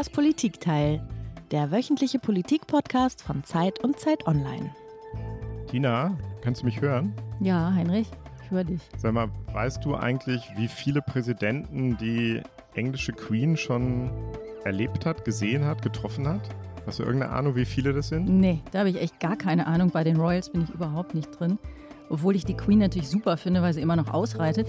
Das Politikteil, der wöchentliche Politik-Podcast von Zeit und Zeit Online. Tina, kannst du mich hören? Ja, Heinrich, ich höre dich. Sag mal, weißt du eigentlich, wie viele Präsidenten die englische Queen schon erlebt hat, gesehen hat, getroffen hat? Hast du irgendeine Ahnung, wie viele das sind? Nee, da habe ich echt gar keine Ahnung. Bei den Royals bin ich überhaupt nicht drin. Obwohl ich die Queen natürlich super finde, weil sie immer noch ausreitet.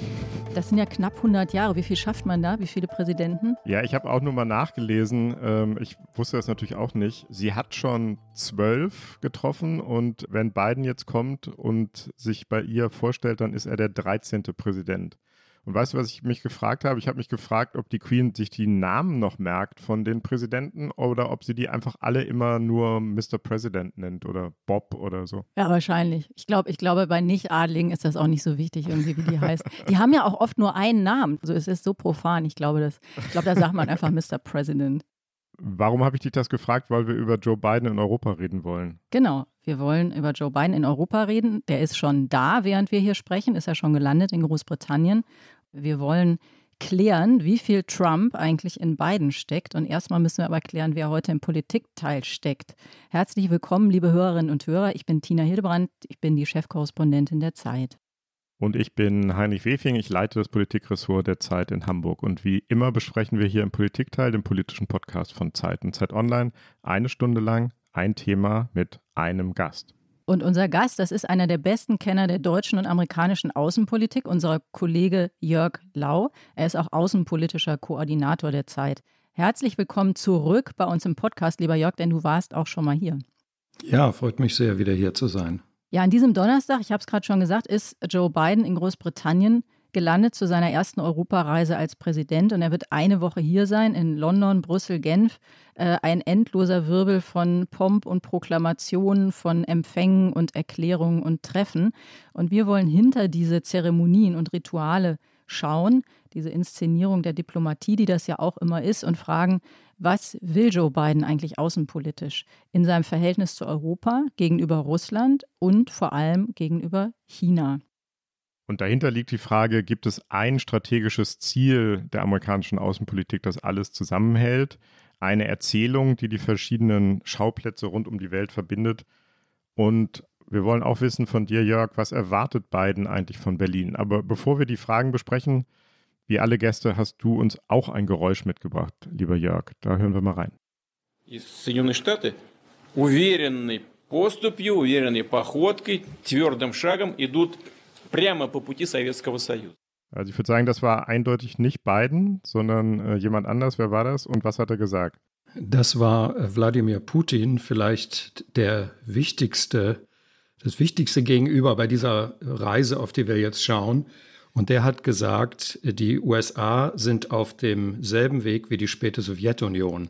Das sind ja knapp 100 Jahre. Wie viel schafft man da? Wie viele Präsidenten? Ja, ich habe auch nur mal nachgelesen. Ähm, ich wusste das natürlich auch nicht. Sie hat schon zwölf getroffen und wenn Biden jetzt kommt und sich bei ihr vorstellt, dann ist er der 13. Präsident. Und weißt du, was ich mich gefragt habe? Ich habe mich gefragt, ob die Queen sich die Namen noch merkt von den Präsidenten oder ob sie die einfach alle immer nur Mr. President nennt oder Bob oder so. Ja, wahrscheinlich. Ich glaube, ich glaube, bei Nicht-Adligen ist das auch nicht so wichtig, irgendwie, wie die heißt. Die haben ja auch oft nur einen Namen. Also es ist so profan. Ich glaube, das, ich glaube, da sagt man einfach Mr. President. Warum habe ich dich das gefragt? Weil wir über Joe Biden in Europa reden wollen. Genau, wir wollen über Joe Biden in Europa reden. Der ist schon da, während wir hier sprechen, ist er schon gelandet in Großbritannien. Wir wollen klären, wie viel Trump eigentlich in Biden steckt. Und erstmal müssen wir aber klären, wer heute im Politikteil steckt. Herzlich willkommen, liebe Hörerinnen und Hörer. Ich bin Tina Hildebrand. Ich bin die Chefkorrespondentin der Zeit. Und ich bin Heinrich Wefing, ich leite das Politikressort der Zeit in Hamburg. Und wie immer besprechen wir hier im Politikteil, dem politischen Podcast von Zeit und Zeit Online, eine Stunde lang ein Thema mit einem Gast. Und unser Gast, das ist einer der besten Kenner der deutschen und amerikanischen Außenpolitik, unser Kollege Jörg Lau. Er ist auch außenpolitischer Koordinator der Zeit. Herzlich willkommen zurück bei uns im Podcast, lieber Jörg, denn du warst auch schon mal hier. Ja, freut mich sehr, wieder hier zu sein. Ja, an diesem Donnerstag, ich habe es gerade schon gesagt, ist Joe Biden in Großbritannien gelandet zu seiner ersten Europareise als Präsident und er wird eine Woche hier sein in London, Brüssel, Genf. Äh, ein endloser Wirbel von Pomp und Proklamationen, von Empfängen und Erklärungen und Treffen. Und wir wollen hinter diese Zeremonien und Rituale schauen, diese Inszenierung der Diplomatie, die das ja auch immer ist, und fragen, was will Joe Biden eigentlich außenpolitisch in seinem Verhältnis zu Europa, gegenüber Russland und vor allem gegenüber China? Und dahinter liegt die Frage, gibt es ein strategisches Ziel der amerikanischen Außenpolitik, das alles zusammenhält? Eine Erzählung, die die verschiedenen Schauplätze rund um die Welt verbindet? Und wir wollen auch wissen von dir, Jörg, was erwartet Biden eigentlich von Berlin? Aber bevor wir die Fragen besprechen, wie alle Gäste hast du uns auch ein Geräusch mitgebracht, lieber Jörg. Da hören wir mal rein. Соединенные Штаты уверенной поступью, уверенной походкой, твердым шагом идут прямо по пути Советского Союза. Also ich würde sagen, das war eindeutig nicht Biden, sondern äh, jemand anders. Wer war das und was hat er gesagt? Das war äh, Wladimir Putin, vielleicht der wichtigste, das wichtigste Gegenüber bei dieser Reise, auf die wir jetzt schauen. Und der hat gesagt, die USA sind auf demselben Weg wie die späte Sowjetunion.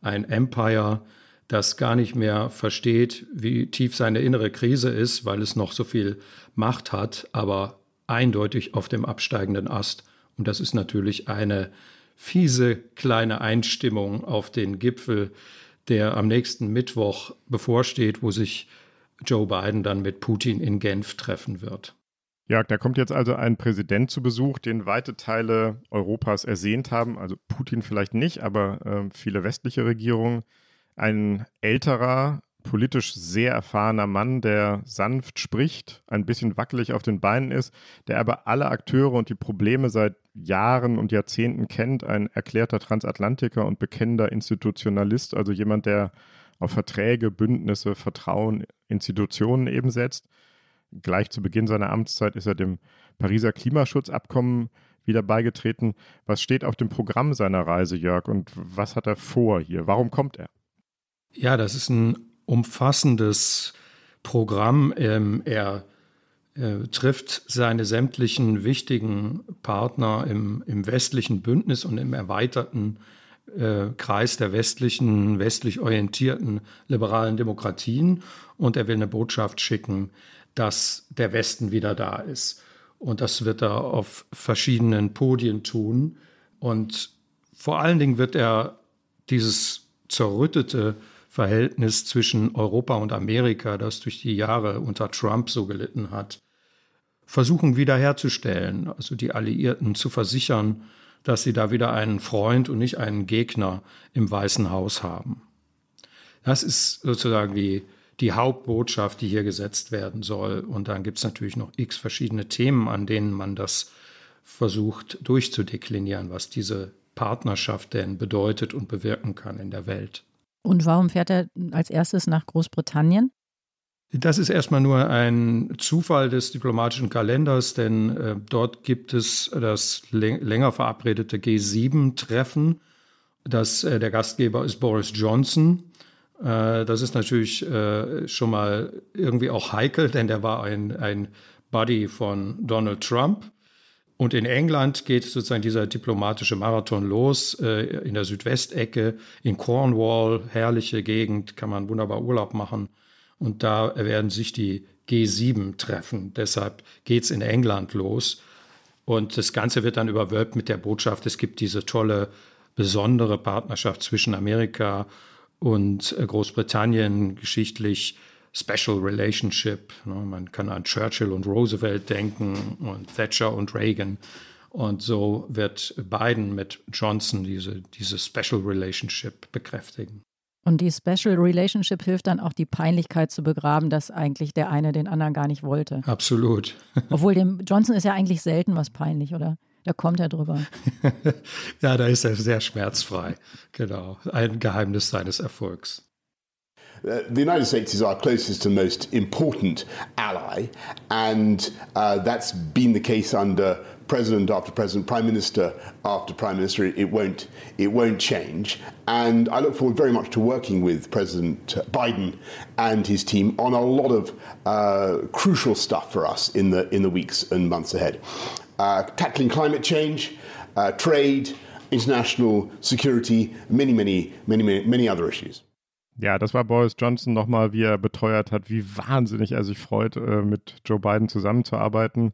Ein Empire, das gar nicht mehr versteht, wie tief seine innere Krise ist, weil es noch so viel Macht hat, aber eindeutig auf dem absteigenden Ast. Und das ist natürlich eine fiese kleine Einstimmung auf den Gipfel, der am nächsten Mittwoch bevorsteht, wo sich Joe Biden dann mit Putin in Genf treffen wird. Ja, da kommt jetzt also ein Präsident zu Besuch, den weite Teile Europas ersehnt haben. Also Putin vielleicht nicht, aber äh, viele westliche Regierungen. Ein älterer, politisch sehr erfahrener Mann, der sanft spricht, ein bisschen wackelig auf den Beinen ist, der aber alle Akteure und die Probleme seit Jahren und Jahrzehnten kennt. Ein erklärter Transatlantiker und bekennender Institutionalist, also jemand, der auf Verträge, Bündnisse, Vertrauen, Institutionen eben setzt gleich zu Beginn seiner Amtszeit ist er dem Pariser Klimaschutzabkommen wieder beigetreten. Was steht auf dem Programm seiner Reise, Jörg, und was hat er vor hier? Warum kommt er? Ja, das ist ein umfassendes Programm. Ähm, er äh, trifft seine sämtlichen wichtigen Partner im, im westlichen Bündnis und im erweiterten äh, Kreis der westlichen, westlich orientierten liberalen Demokratien und er will eine Botschaft schicken, dass der Westen wieder da ist. Und das wird er auf verschiedenen Podien tun. Und vor allen Dingen wird er dieses zerrüttete Verhältnis zwischen Europa und Amerika, das durch die Jahre unter Trump so gelitten hat, versuchen wiederherzustellen. Also die Alliierten zu versichern, dass sie da wieder einen Freund und nicht einen Gegner im Weißen Haus haben. Das ist sozusagen die, die Hauptbotschaft, die hier gesetzt werden soll. Und dann gibt es natürlich noch x verschiedene Themen, an denen man das versucht durchzudeklinieren, was diese Partnerschaft denn bedeutet und bewirken kann in der Welt. Und warum fährt er als erstes nach Großbritannien? Das ist erstmal nur ein Zufall des diplomatischen Kalenders, denn äh, dort gibt es das länger verabredete G7-Treffen. Das, äh, der Gastgeber ist Boris Johnson. Äh, das ist natürlich äh, schon mal irgendwie auch heikel, denn der war ein, ein Buddy von Donald Trump. Und in England geht sozusagen dieser diplomatische Marathon los, äh, in der Südwestecke, in Cornwall, herrliche Gegend, kann man wunderbar Urlaub machen. Und da werden sich die G7 treffen. Deshalb geht es in England los. Und das Ganze wird dann überwölbt mit der Botschaft, es gibt diese tolle, besondere Partnerschaft zwischen Amerika und äh, Großbritannien, geschichtlich Special Relationship. Ne? Man kann an Churchill und Roosevelt denken und Thatcher und Reagan. Und so wird Biden mit Johnson diese, diese Special Relationship bekräftigen. Und die Special Relationship hilft dann auch, die Peinlichkeit zu begraben, dass eigentlich der eine den anderen gar nicht wollte. Absolut. Obwohl dem Johnson ist ja eigentlich selten was peinlich, oder? Da kommt er drüber. ja, da ist er sehr schmerzfrei. Genau. Ein Geheimnis seines Erfolgs. Uh, the United States is our closest and most important ally, and uh, that's been the case under president after president, prime minister after prime minister. It won't, it won't change. And I look forward very much to working with President Biden and his team on a lot of uh, crucial stuff for us in the, in the weeks and months ahead. Uh, tackling climate change, uh, trade, international security, many, many, many, many, many other issues. Ja, das war Boris Johnson nochmal, wie er beteuert hat, wie wahnsinnig er sich freut, äh, mit Joe Biden zusammenzuarbeiten.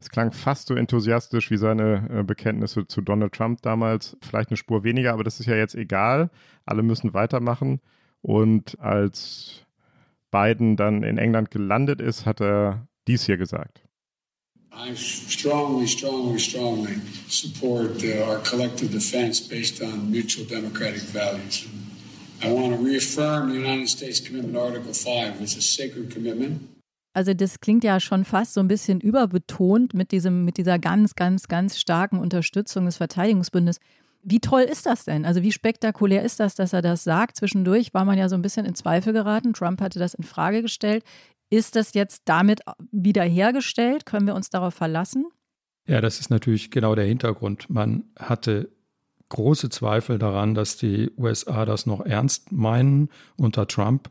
Es klang fast so enthusiastisch wie seine äh, Bekenntnisse zu Donald Trump damals. Vielleicht eine Spur weniger, aber das ist ja jetzt egal. Alle müssen weitermachen. Und als Biden dann in England gelandet ist, hat er dies hier gesagt. I strongly, strongly, strongly support uh, our collective defense based on mutual democratic values. I Also das klingt ja schon fast so ein bisschen überbetont mit, diesem, mit dieser ganz, ganz, ganz starken Unterstützung des Verteidigungsbündes. Wie toll ist das denn? Also wie spektakulär ist das, dass er das sagt? Zwischendurch war man ja so ein bisschen in Zweifel geraten. Trump hatte das in Frage gestellt. Ist das jetzt damit wiederhergestellt? Können wir uns darauf verlassen? Ja, das ist natürlich genau der Hintergrund. Man hatte große Zweifel daran, dass die USA das noch ernst meinen unter Trump.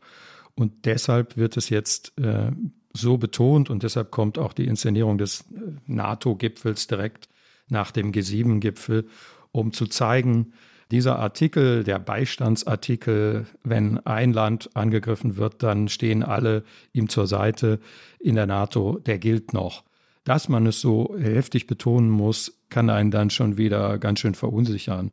Und deshalb wird es jetzt äh, so betont und deshalb kommt auch die Inszenierung des äh, NATO-Gipfels direkt nach dem G7-Gipfel, um zu zeigen, dieser Artikel, der Beistandsartikel, wenn ein Land angegriffen wird, dann stehen alle ihm zur Seite in der NATO, der gilt noch. Dass man es so heftig betonen muss, kann einen dann schon wieder ganz schön verunsichern.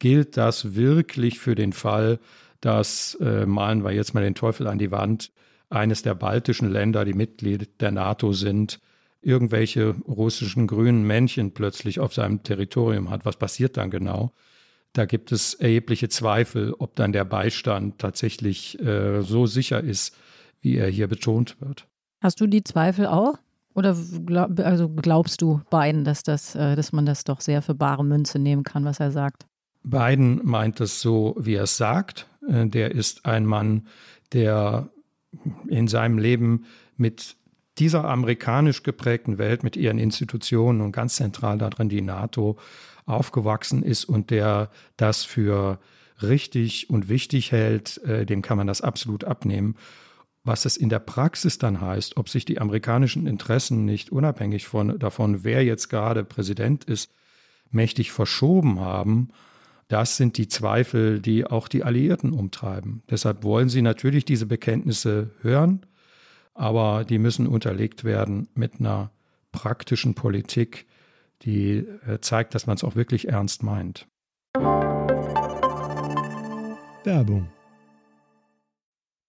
Gilt das wirklich für den Fall, dass, äh, malen wir jetzt mal den Teufel an die Wand, eines der baltischen Länder, die Mitglied der NATO sind, irgendwelche russischen grünen Männchen plötzlich auf seinem Territorium hat. Was passiert dann genau? Da gibt es erhebliche Zweifel, ob dann der Beistand tatsächlich äh, so sicher ist, wie er hier betont wird. Hast du die Zweifel auch? Oder glaub, also glaubst du Biden, dass, das, äh, dass man das doch sehr für bare Münze nehmen kann, was er sagt? Biden meint es so, wie er es sagt. Äh, der ist ein Mann, der in seinem Leben mit dieser amerikanisch geprägten Welt, mit ihren Institutionen und ganz zentral darin die NATO aufgewachsen ist und der das für richtig und wichtig hält, äh, dem kann man das absolut abnehmen. Was es in der Praxis dann heißt, ob sich die amerikanischen Interessen nicht unabhängig von, davon, wer jetzt gerade Präsident ist, mächtig verschoben haben das sind die Zweifel, die auch die Alliierten umtreiben. Deshalb wollen sie natürlich diese Bekenntnisse hören, aber die müssen unterlegt werden mit einer praktischen Politik, die äh, zeigt, dass man es auch wirklich ernst meint. Werbung.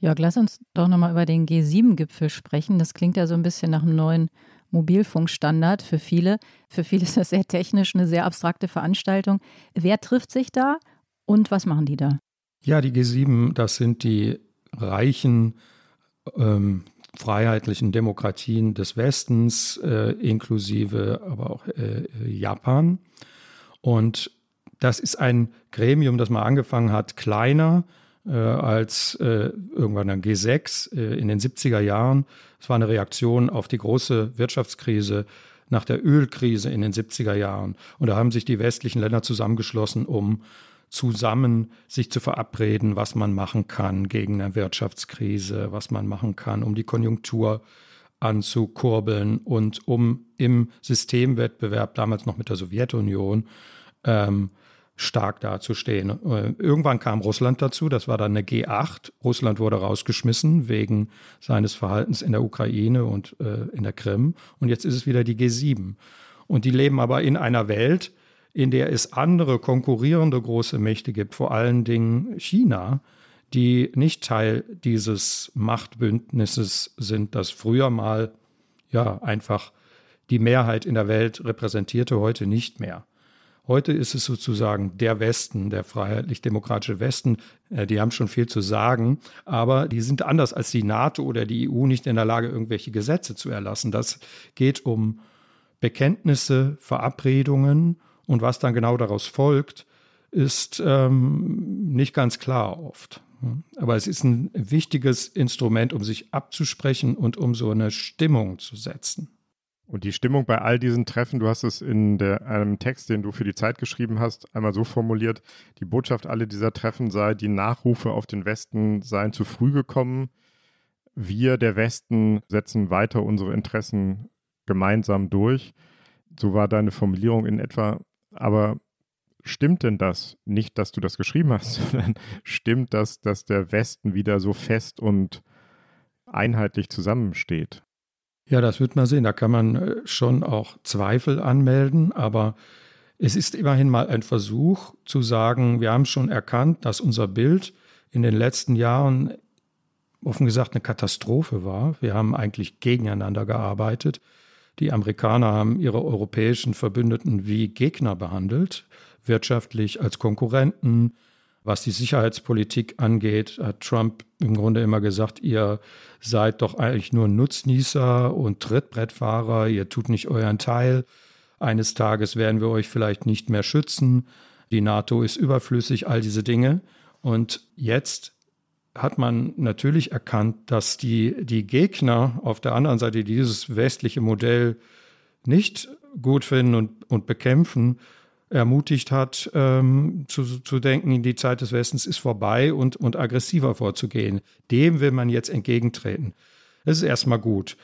Jörg, lass uns doch nochmal über den G7-Gipfel sprechen. Das klingt ja so ein bisschen nach einem neuen Mobilfunkstandard für viele. Für viele ist das sehr technisch, eine sehr abstrakte Veranstaltung. Wer trifft sich da und was machen die da? Ja, die G7, das sind die reichen, ähm, freiheitlichen Demokratien des Westens, äh, inklusive aber auch äh, Japan. Und das ist ein Gremium, das mal angefangen hat, kleiner äh, als äh, irgendwann dann G6 äh, in den 70er Jahren. Es war eine Reaktion auf die große Wirtschaftskrise nach der Ölkrise in den 70er Jahren. Und da haben sich die westlichen Länder zusammengeschlossen, um zusammen sich zu verabreden, was man machen kann gegen eine Wirtschaftskrise, was man machen kann, um die Konjunktur anzukurbeln und um im Systemwettbewerb, damals noch mit der Sowjetunion, ähm, stark dazustehen. Äh, irgendwann kam Russland dazu, das war dann eine G8. Russland wurde rausgeschmissen wegen seines Verhaltens in der Ukraine und äh, in der Krim. Und jetzt ist es wieder die G7. Und die leben aber in einer Welt, in der es andere konkurrierende große Mächte gibt, vor allen Dingen China, die nicht Teil dieses Machtbündnisses sind, das früher mal ja einfach die Mehrheit in der Welt repräsentierte, heute nicht mehr. Heute ist es sozusagen der Westen, der freiheitlich-demokratische Westen. Äh, die haben schon viel zu sagen, aber die sind anders als die NATO oder die EU nicht in der Lage, irgendwelche Gesetze zu erlassen. Das geht um Bekenntnisse, Verabredungen und was dann genau daraus folgt, ist ähm, nicht ganz klar oft. Aber es ist ein wichtiges Instrument, um sich abzusprechen und um so eine Stimmung zu setzen. Und die Stimmung bei all diesen Treffen, du hast es in der, einem Text, den du für die Zeit geschrieben hast, einmal so formuliert, die Botschaft aller dieser Treffen sei, die Nachrufe auf den Westen seien zu früh gekommen. Wir, der Westen, setzen weiter unsere Interessen gemeinsam durch. So war deine Formulierung in etwa. Aber stimmt denn das? Nicht, dass du das geschrieben hast, sondern stimmt das, dass der Westen wieder so fest und einheitlich zusammensteht? Ja, das wird man sehen. Da kann man äh, schon auch Zweifel anmelden, aber es ist immerhin mal ein Versuch zu sagen, wir haben schon erkannt, dass unser Bild in den letzten Jahren offen gesagt eine Katastrophe war. Wir haben eigentlich gegeneinander gearbeitet. Die Amerikaner haben ihre europäischen Verbündeten wie Gegner behandelt, wirtschaftlich als Konkurrenten, was die Sicherheitspolitik angeht, hat Trump im Grunde immer gesagt, ihr seid doch eigentlich nur Nutznießer und Trittbrettfahrer, ihr tut nicht euren Teil. Eines Tages werden wir euch vielleicht nicht mehr schützen. Die NATO ist überflüssig, all diese Dinge. Und jetzt hat man natürlich erkannt, dass die, die Gegner auf der anderen Seite dieses westliche Modell nicht gut finden und, und bekämpfen, ermutigt hat, ähm, zu, zu denken, die Zeit des Westens ist vorbei und, und aggressiver vorzugehen. Dem will man jetzt entgegentreten. Das ist erstmal gut.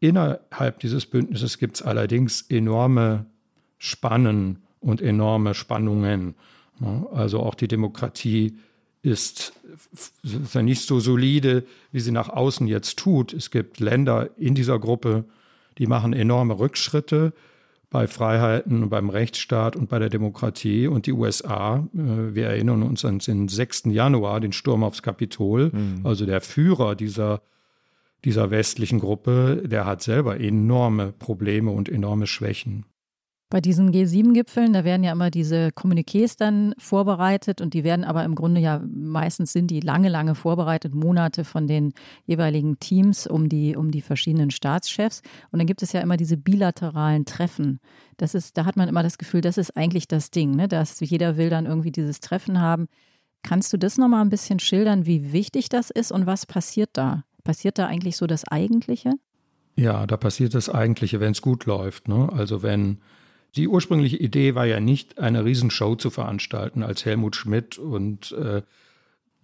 Innerhalb dieses Bündnisses gibt es allerdings enorme Spannen und enorme Spannungen. Also auch die Demokratie ist, ist ja nicht so solide, wie sie nach außen jetzt tut. Es gibt Länder in dieser Gruppe, die machen enorme Rückschritte bei Freiheiten und beim Rechtsstaat und bei der Demokratie. Und die USA, äh, wir erinnern uns an den 6. Januar, den Sturm aufs Kapitol, mhm. also der Führer dieser, dieser westlichen Gruppe, der hat selber enorme Probleme und enorme Schwächen. Bei diesen G7-Gipfeln, da werden ja immer diese Kommuniqués dann vorbereitet und die werden aber im Grunde ja meistens sind die lange, lange vorbereitet, Monate von den jeweiligen Teams um die, um die verschiedenen Staatschefs. Und dann gibt es ja immer diese bilateralen Treffen. Das ist, da hat man immer das Gefühl, das ist eigentlich das Ding, ne? dass jeder will dann irgendwie dieses Treffen haben. Kannst du das nochmal ein bisschen schildern, wie wichtig das ist und was passiert da? Passiert da eigentlich so das Eigentliche? Ja, da passiert das Eigentliche, wenn es gut läuft. Ne? Also wenn die ursprüngliche Idee war ja nicht, eine Riesenshow zu veranstalten, als Helmut Schmidt und äh,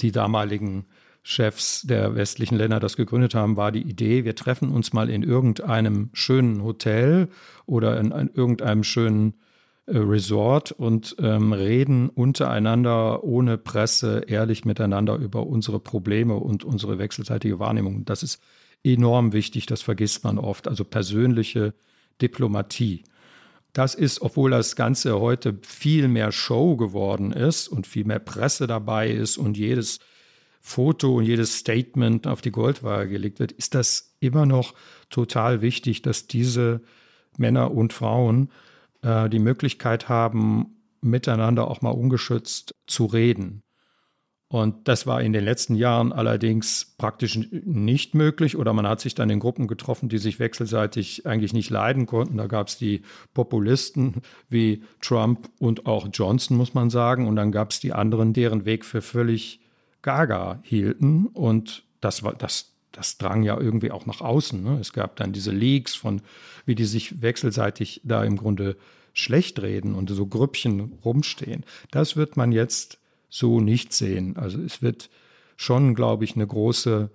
die damaligen Chefs der westlichen Länder das gegründet haben, war die Idee, wir treffen uns mal in irgendeinem schönen Hotel oder in, in irgendeinem schönen äh, Resort und ähm, reden untereinander ohne Presse ehrlich miteinander über unsere Probleme und unsere wechselseitige Wahrnehmung. Das ist enorm wichtig, das vergisst man oft. Also persönliche Diplomatie. Das ist, obwohl das Ganze heute viel mehr Show geworden ist und viel mehr Presse dabei ist und jedes Foto und jedes Statement auf die Goldwaage gelegt wird, ist das immer noch total wichtig, dass diese Männer und Frauen äh, die Möglichkeit haben, miteinander auch mal ungeschützt zu reden. Und das war in den letzten Jahren allerdings praktisch nicht möglich oder man hat sich dann in Gruppen getroffen, die sich wechselseitig eigentlich nicht leiden konnten. Da gab es die Populisten wie Trump und auch Johnson, muss man sagen. Und dann gab es die anderen, deren Weg für völlig gaga hielten. Und das war das. Das drang ja irgendwie auch nach außen. Ne? Es gab dann diese Leaks von, wie die sich wechselseitig da im Grunde schlecht reden und so Grüppchen rumstehen. Das wird man jetzt so nicht sehen. Also es wird schon, glaube ich, eine große,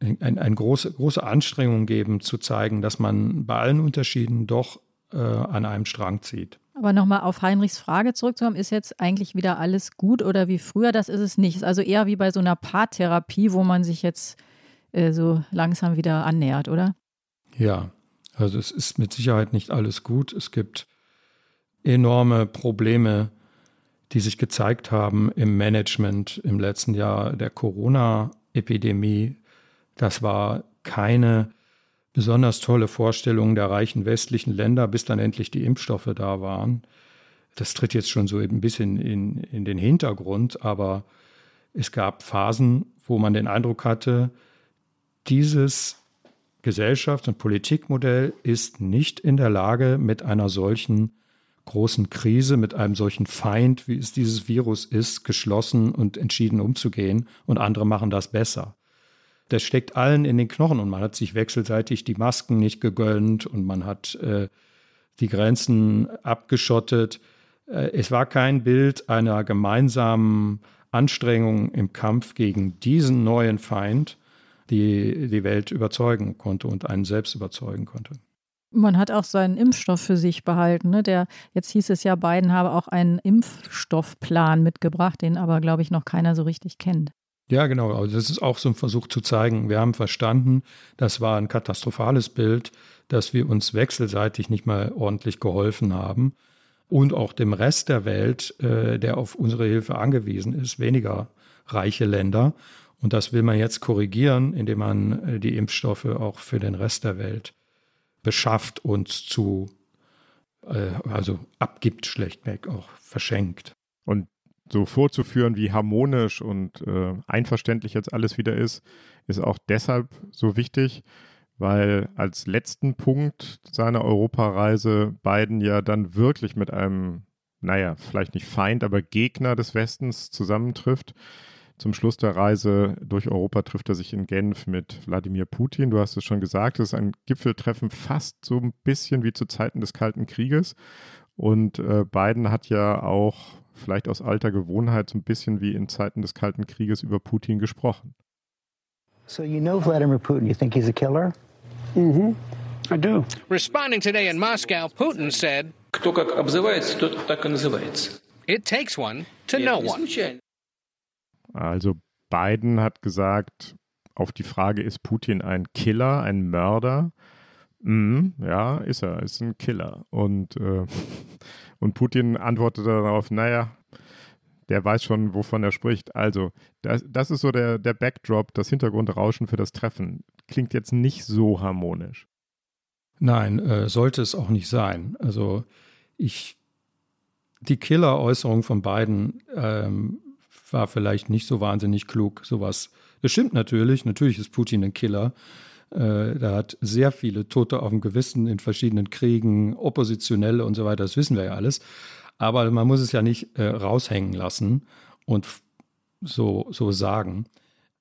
ein, eine große, große Anstrengung geben, zu zeigen, dass man bei allen Unterschieden doch äh, an einem Strang zieht. Aber nochmal auf Heinrichs Frage zurückzukommen, ist jetzt eigentlich wieder alles gut oder wie früher? Das ist es nicht. Also eher wie bei so einer Paartherapie, wo man sich jetzt äh, so langsam wieder annähert, oder? Ja, also es ist mit Sicherheit nicht alles gut. Es gibt enorme Probleme die sich gezeigt haben im Management im letzten Jahr der Corona-Epidemie. Das war keine besonders tolle Vorstellung der reichen westlichen Länder, bis dann endlich die Impfstoffe da waren. Das tritt jetzt schon so ein bisschen in, in den Hintergrund, aber es gab Phasen, wo man den Eindruck hatte, dieses Gesellschafts- und Politikmodell ist nicht in der Lage, mit einer solchen großen Krise, mit einem solchen Feind, wie es dieses Virus ist, geschlossen und entschieden umzugehen und andere machen das besser. Das steckt allen in den Knochen und man hat sich wechselseitig die Masken nicht gegönnt und man hat äh, die Grenzen abgeschottet. Äh, es war kein Bild einer gemeinsamen Anstrengung im Kampf gegen diesen neuen Feind, die die Welt überzeugen konnte und einen selbst überzeugen konnte. Man hat auch seinen Impfstoff für sich behalten. Ne? Der, jetzt hieß es ja, Biden habe auch einen Impfstoffplan mitgebracht, den aber, glaube ich, noch keiner so richtig kennt. Ja, genau. Also das ist auch so ein Versuch zu zeigen, wir haben verstanden, das war ein katastrophales Bild, dass wir uns wechselseitig nicht mal ordentlich geholfen haben und auch dem Rest der Welt, äh, der auf unsere Hilfe angewiesen ist, weniger reiche Länder. Und das will man jetzt korrigieren, indem man äh, die Impfstoffe auch für den Rest der Welt beschafft und zu, äh, also abgibt schlechtweg, auch verschenkt. Und so vorzuführen, wie harmonisch und äh, einverständlich jetzt alles wieder ist, ist auch deshalb so wichtig, weil als letzten Punkt seiner Europareise Biden ja dann wirklich mit einem, naja, vielleicht nicht Feind, aber Gegner des Westens zusammentrifft zum Schluss der Reise durch Europa trifft er sich in Genf mit Wladimir Putin. Du hast es schon gesagt, es ist ein Gipfeltreffen fast so ein bisschen wie zu Zeiten des Kalten Krieges. Und äh, Biden hat ja auch vielleicht aus alter Gewohnheit so ein bisschen wie in Zeiten des Kalten Krieges über Putin gesprochen. So you know Vladimir Putin, you think he's a killer? Mm-hmm. I do. Responding today in Moscow, Putin said, Кто как обзывается, тот так и называется. It takes one to know one. Also Biden hat gesagt, auf die Frage, ist Putin ein Killer, ein Mörder? Mm, ja, ist er, ist ein Killer. Und, äh, und Putin antwortete darauf, naja, der weiß schon, wovon er spricht. Also, das, das ist so der, der Backdrop, das Hintergrundrauschen für das Treffen. Klingt jetzt nicht so harmonisch. Nein, äh, sollte es auch nicht sein. Also, ich, die Killer-Äußerung von beiden ähm, war vielleicht nicht so wahnsinnig klug, sowas. Das stimmt natürlich, natürlich ist Putin ein Killer. Äh, da hat sehr viele Tote auf dem Gewissen in verschiedenen Kriegen, Oppositionelle und so weiter, das wissen wir ja alles. Aber man muss es ja nicht äh, raushängen lassen und so, so sagen.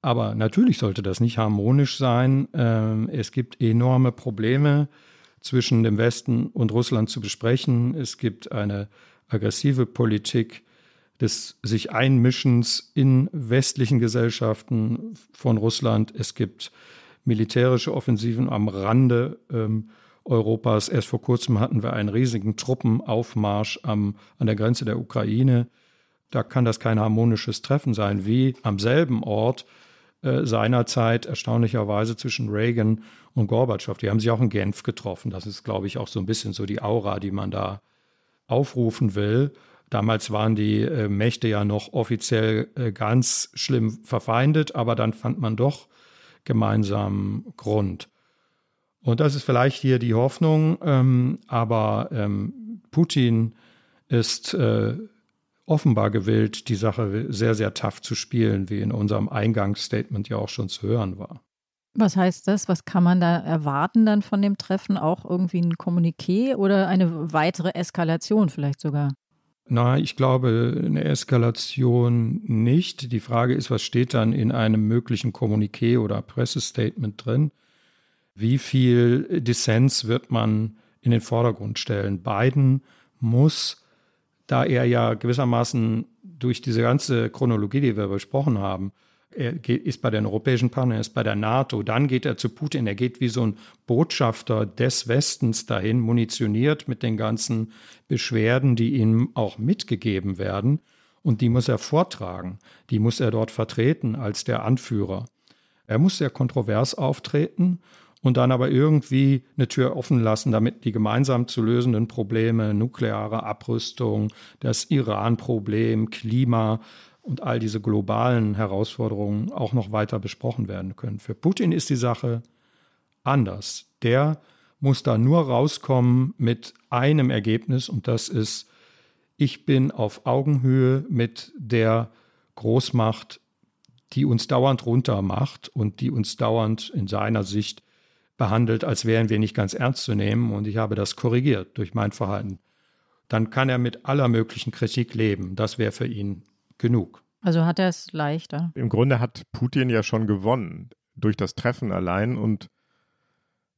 Aber natürlich sollte das nicht harmonisch sein. Ähm, es gibt enorme Probleme zwischen dem Westen und Russland zu besprechen. Es gibt eine aggressive Politik des sich Einmischens in westlichen Gesellschaften von Russland. Es gibt militärische Offensiven am Rande ähm, Europas. Erst vor kurzem hatten wir einen riesigen Truppenaufmarsch am, an der Grenze der Ukraine. Da kann das kein harmonisches Treffen sein, wie am selben Ort äh, seinerzeit erstaunlicherweise zwischen Reagan und Gorbatschow. Die haben sich auch in Genf getroffen. Das ist, glaube ich, auch so ein bisschen so die Aura, die man da aufrufen will. Damals waren die äh, Mächte ja noch offiziell äh, ganz schlimm verfeindet, aber dann fand man doch gemeinsamen Grund. Und das ist vielleicht hier die Hoffnung, ähm, aber ähm, Putin ist äh, offenbar gewillt, die Sache sehr, sehr tough zu spielen, wie in unserem Eingangsstatement ja auch schon zu hören war. Was heißt das? Was kann man da erwarten dann von dem Treffen? Auch irgendwie ein Kommuniqué oder eine weitere Eskalation vielleicht sogar? Na, ich glaube, eine Eskalation nicht. Die Frage ist, was steht dann in einem möglichen Kommuniqué oder Pressestatement drin? Wie viel Dissens wird man in den Vordergrund stellen? Biden muss, da er ja gewissermaßen durch diese ganze Chronologie, die wir besprochen haben, er ist bei den europäischen Partnern, er ist bei der NATO, dann geht er zu Putin, er geht wie so ein Botschafter des Westens dahin, munitioniert mit den ganzen Beschwerden, die ihm auch mitgegeben werden. Und die muss er vortragen, die muss er dort vertreten als der Anführer. Er muss sehr kontrovers auftreten und dann aber irgendwie eine Tür offen lassen, damit die gemeinsam zu lösenden Probleme, nukleare Abrüstung, das Iran-Problem, Klima, und all diese globalen Herausforderungen auch noch weiter besprochen werden können. Für Putin ist die Sache anders. Der muss da nur rauskommen mit einem Ergebnis und das ist, ich bin auf Augenhöhe mit der Großmacht, die uns dauernd runtermacht und die uns dauernd in seiner Sicht behandelt, als wären wir nicht ganz ernst zu nehmen und ich habe das korrigiert durch mein Verhalten. Dann kann er mit aller möglichen Kritik leben. Das wäre für ihn genug. Also hat er es leichter. Im Grunde hat Putin ja schon gewonnen durch das Treffen allein und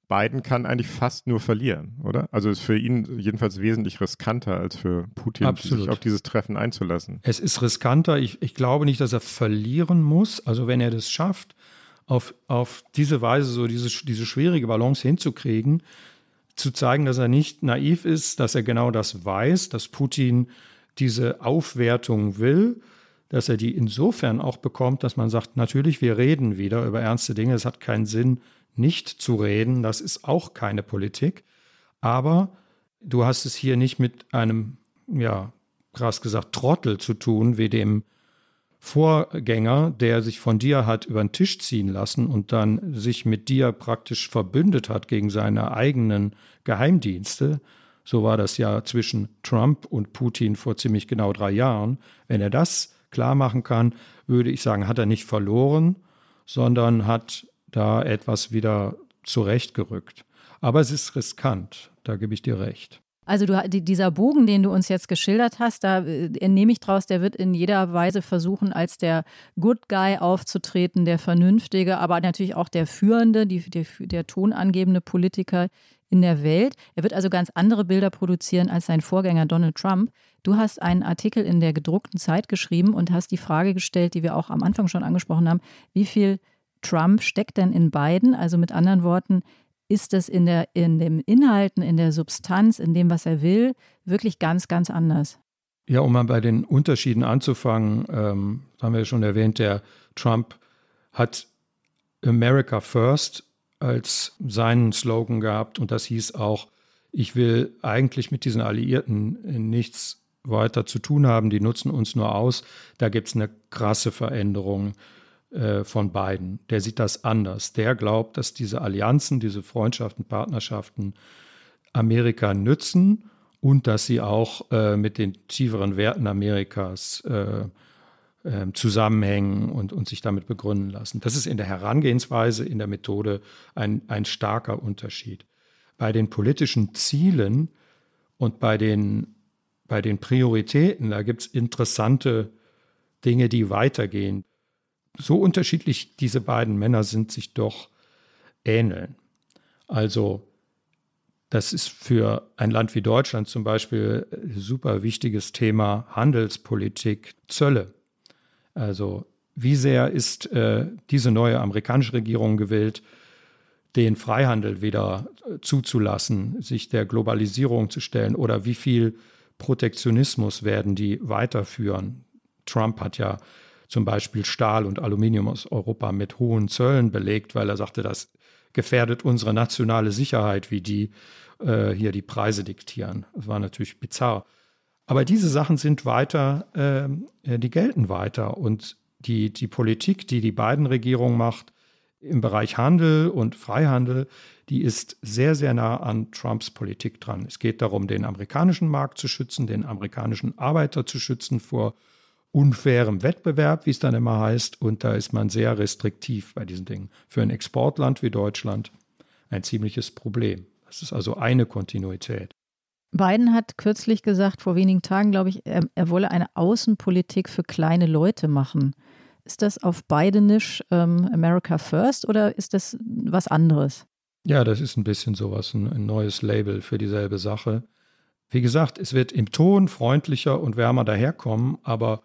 Biden kann eigentlich fast nur verlieren, oder? Also ist für ihn jedenfalls wesentlich riskanter als für Putin, Absolut. sich auf dieses Treffen einzulassen. Es ist riskanter. Ich, ich glaube nicht, dass er verlieren muss. Also wenn er das schafft, auf, auf diese Weise so diese, diese schwierige Balance hinzukriegen, zu zeigen, dass er nicht naiv ist, dass er genau das weiß, dass Putin diese Aufwertung will, dass er die insofern auch bekommt, dass man sagt, natürlich, wir reden wieder über ernste Dinge. Es hat keinen Sinn, nicht zu reden. Das ist auch keine Politik. Aber du hast es hier nicht mit einem, ja, krass gesagt, Trottel zu tun, wie dem Vorgänger, der sich von dir hat über den Tisch ziehen lassen und dann sich mit dir praktisch verbündet hat gegen seine eigenen Geheimdienste, so war das ja zwischen Trump und Putin vor ziemlich genau drei Jahren. Wenn er das klar machen kann, würde ich sagen, hat er nicht verloren, sondern hat da etwas wieder zurechtgerückt. Aber es ist riskant, da gebe ich dir recht. Also du, dieser Bogen, den du uns jetzt geschildert hast, da äh, entnehme ich draus, der wird in jeder Weise versuchen, als der Good Guy aufzutreten, der Vernünftige, aber natürlich auch der Führende, die, der, der tonangebende Politiker in der Welt. Er wird also ganz andere Bilder produzieren als sein Vorgänger Donald Trump. Du hast einen Artikel in der gedruckten Zeit geschrieben und hast die Frage gestellt, die wir auch am Anfang schon angesprochen haben, wie viel Trump steckt denn in beiden? Also mit anderen Worten, ist das in, der, in den Inhalten, in der Substanz, in dem, was er will, wirklich ganz, ganz anders? Ja, um mal bei den Unterschieden anzufangen, ähm, haben wir ja schon erwähnt, der Trump hat America First als seinen Slogan gehabt und das hieß auch, ich will eigentlich mit diesen Alliierten nichts weiter zu tun haben, die nutzen uns nur aus. Da gibt es eine krasse Veränderung äh, von beiden. Der sieht das anders. Der glaubt, dass diese Allianzen, diese Freundschaften, Partnerschaften Amerika nützen und dass sie auch äh, mit den tieferen Werten Amerikas äh, ähm, zusammenhängen und, und sich damit begründen lassen. Das ist in der Herangehensweise, in der Methode ein, ein starker Unterschied. Bei den politischen Zielen und bei den, bei den Prioritäten, da gibt es interessante Dinge, die weitergehen. So unterschiedlich diese beiden Männer sind, sich doch ähneln. Also Das ist für ein Land wie Deutschland zum Beispiel ein super wichtiges Thema Handelspolitik, Zölle. Also wie sehr ist äh, diese neue amerikanische Regierung gewillt, den Freihandel wieder äh, zuzulassen, sich der Globalisierung zu stellen oder wie viel Protektionismus werden die weiterführen? Trump hat ja zum Beispiel Stahl und Aluminium aus Europa mit hohen Zöllen belegt, weil er sagte, das gefährdet unsere nationale Sicherheit, wie die äh, hier die Preise diktieren. Das war natürlich bizarr. Aber diese Sachen sind weiter, ähm, äh, die gelten weiter. Und die, die Politik, die die beiden Regierungen macht im Bereich Handel und Freihandel, die ist sehr, sehr nah an Trumps Politik dran. Es geht darum, den amerikanischen Markt zu schützen, den amerikanischen Arbeiter zu schützen vor unfairem Wettbewerb, wie es dann immer heißt. Und da ist man sehr restriktiv bei diesen Dingen. Für ein Exportland wie Deutschland ein ziemliches Problem. Das ist also eine Kontinuität. Biden hat kürzlich gesagt, vor wenigen Tagen, glaube ich, er, er wolle eine Außenpolitik für kleine Leute machen. Ist das auf Bidenisch ähm, America First oder ist das was anderes? Ja, das ist ein bisschen sowas, ein, ein neues Label für dieselbe Sache. Wie gesagt, es wird im Ton freundlicher und wärmer daherkommen, aber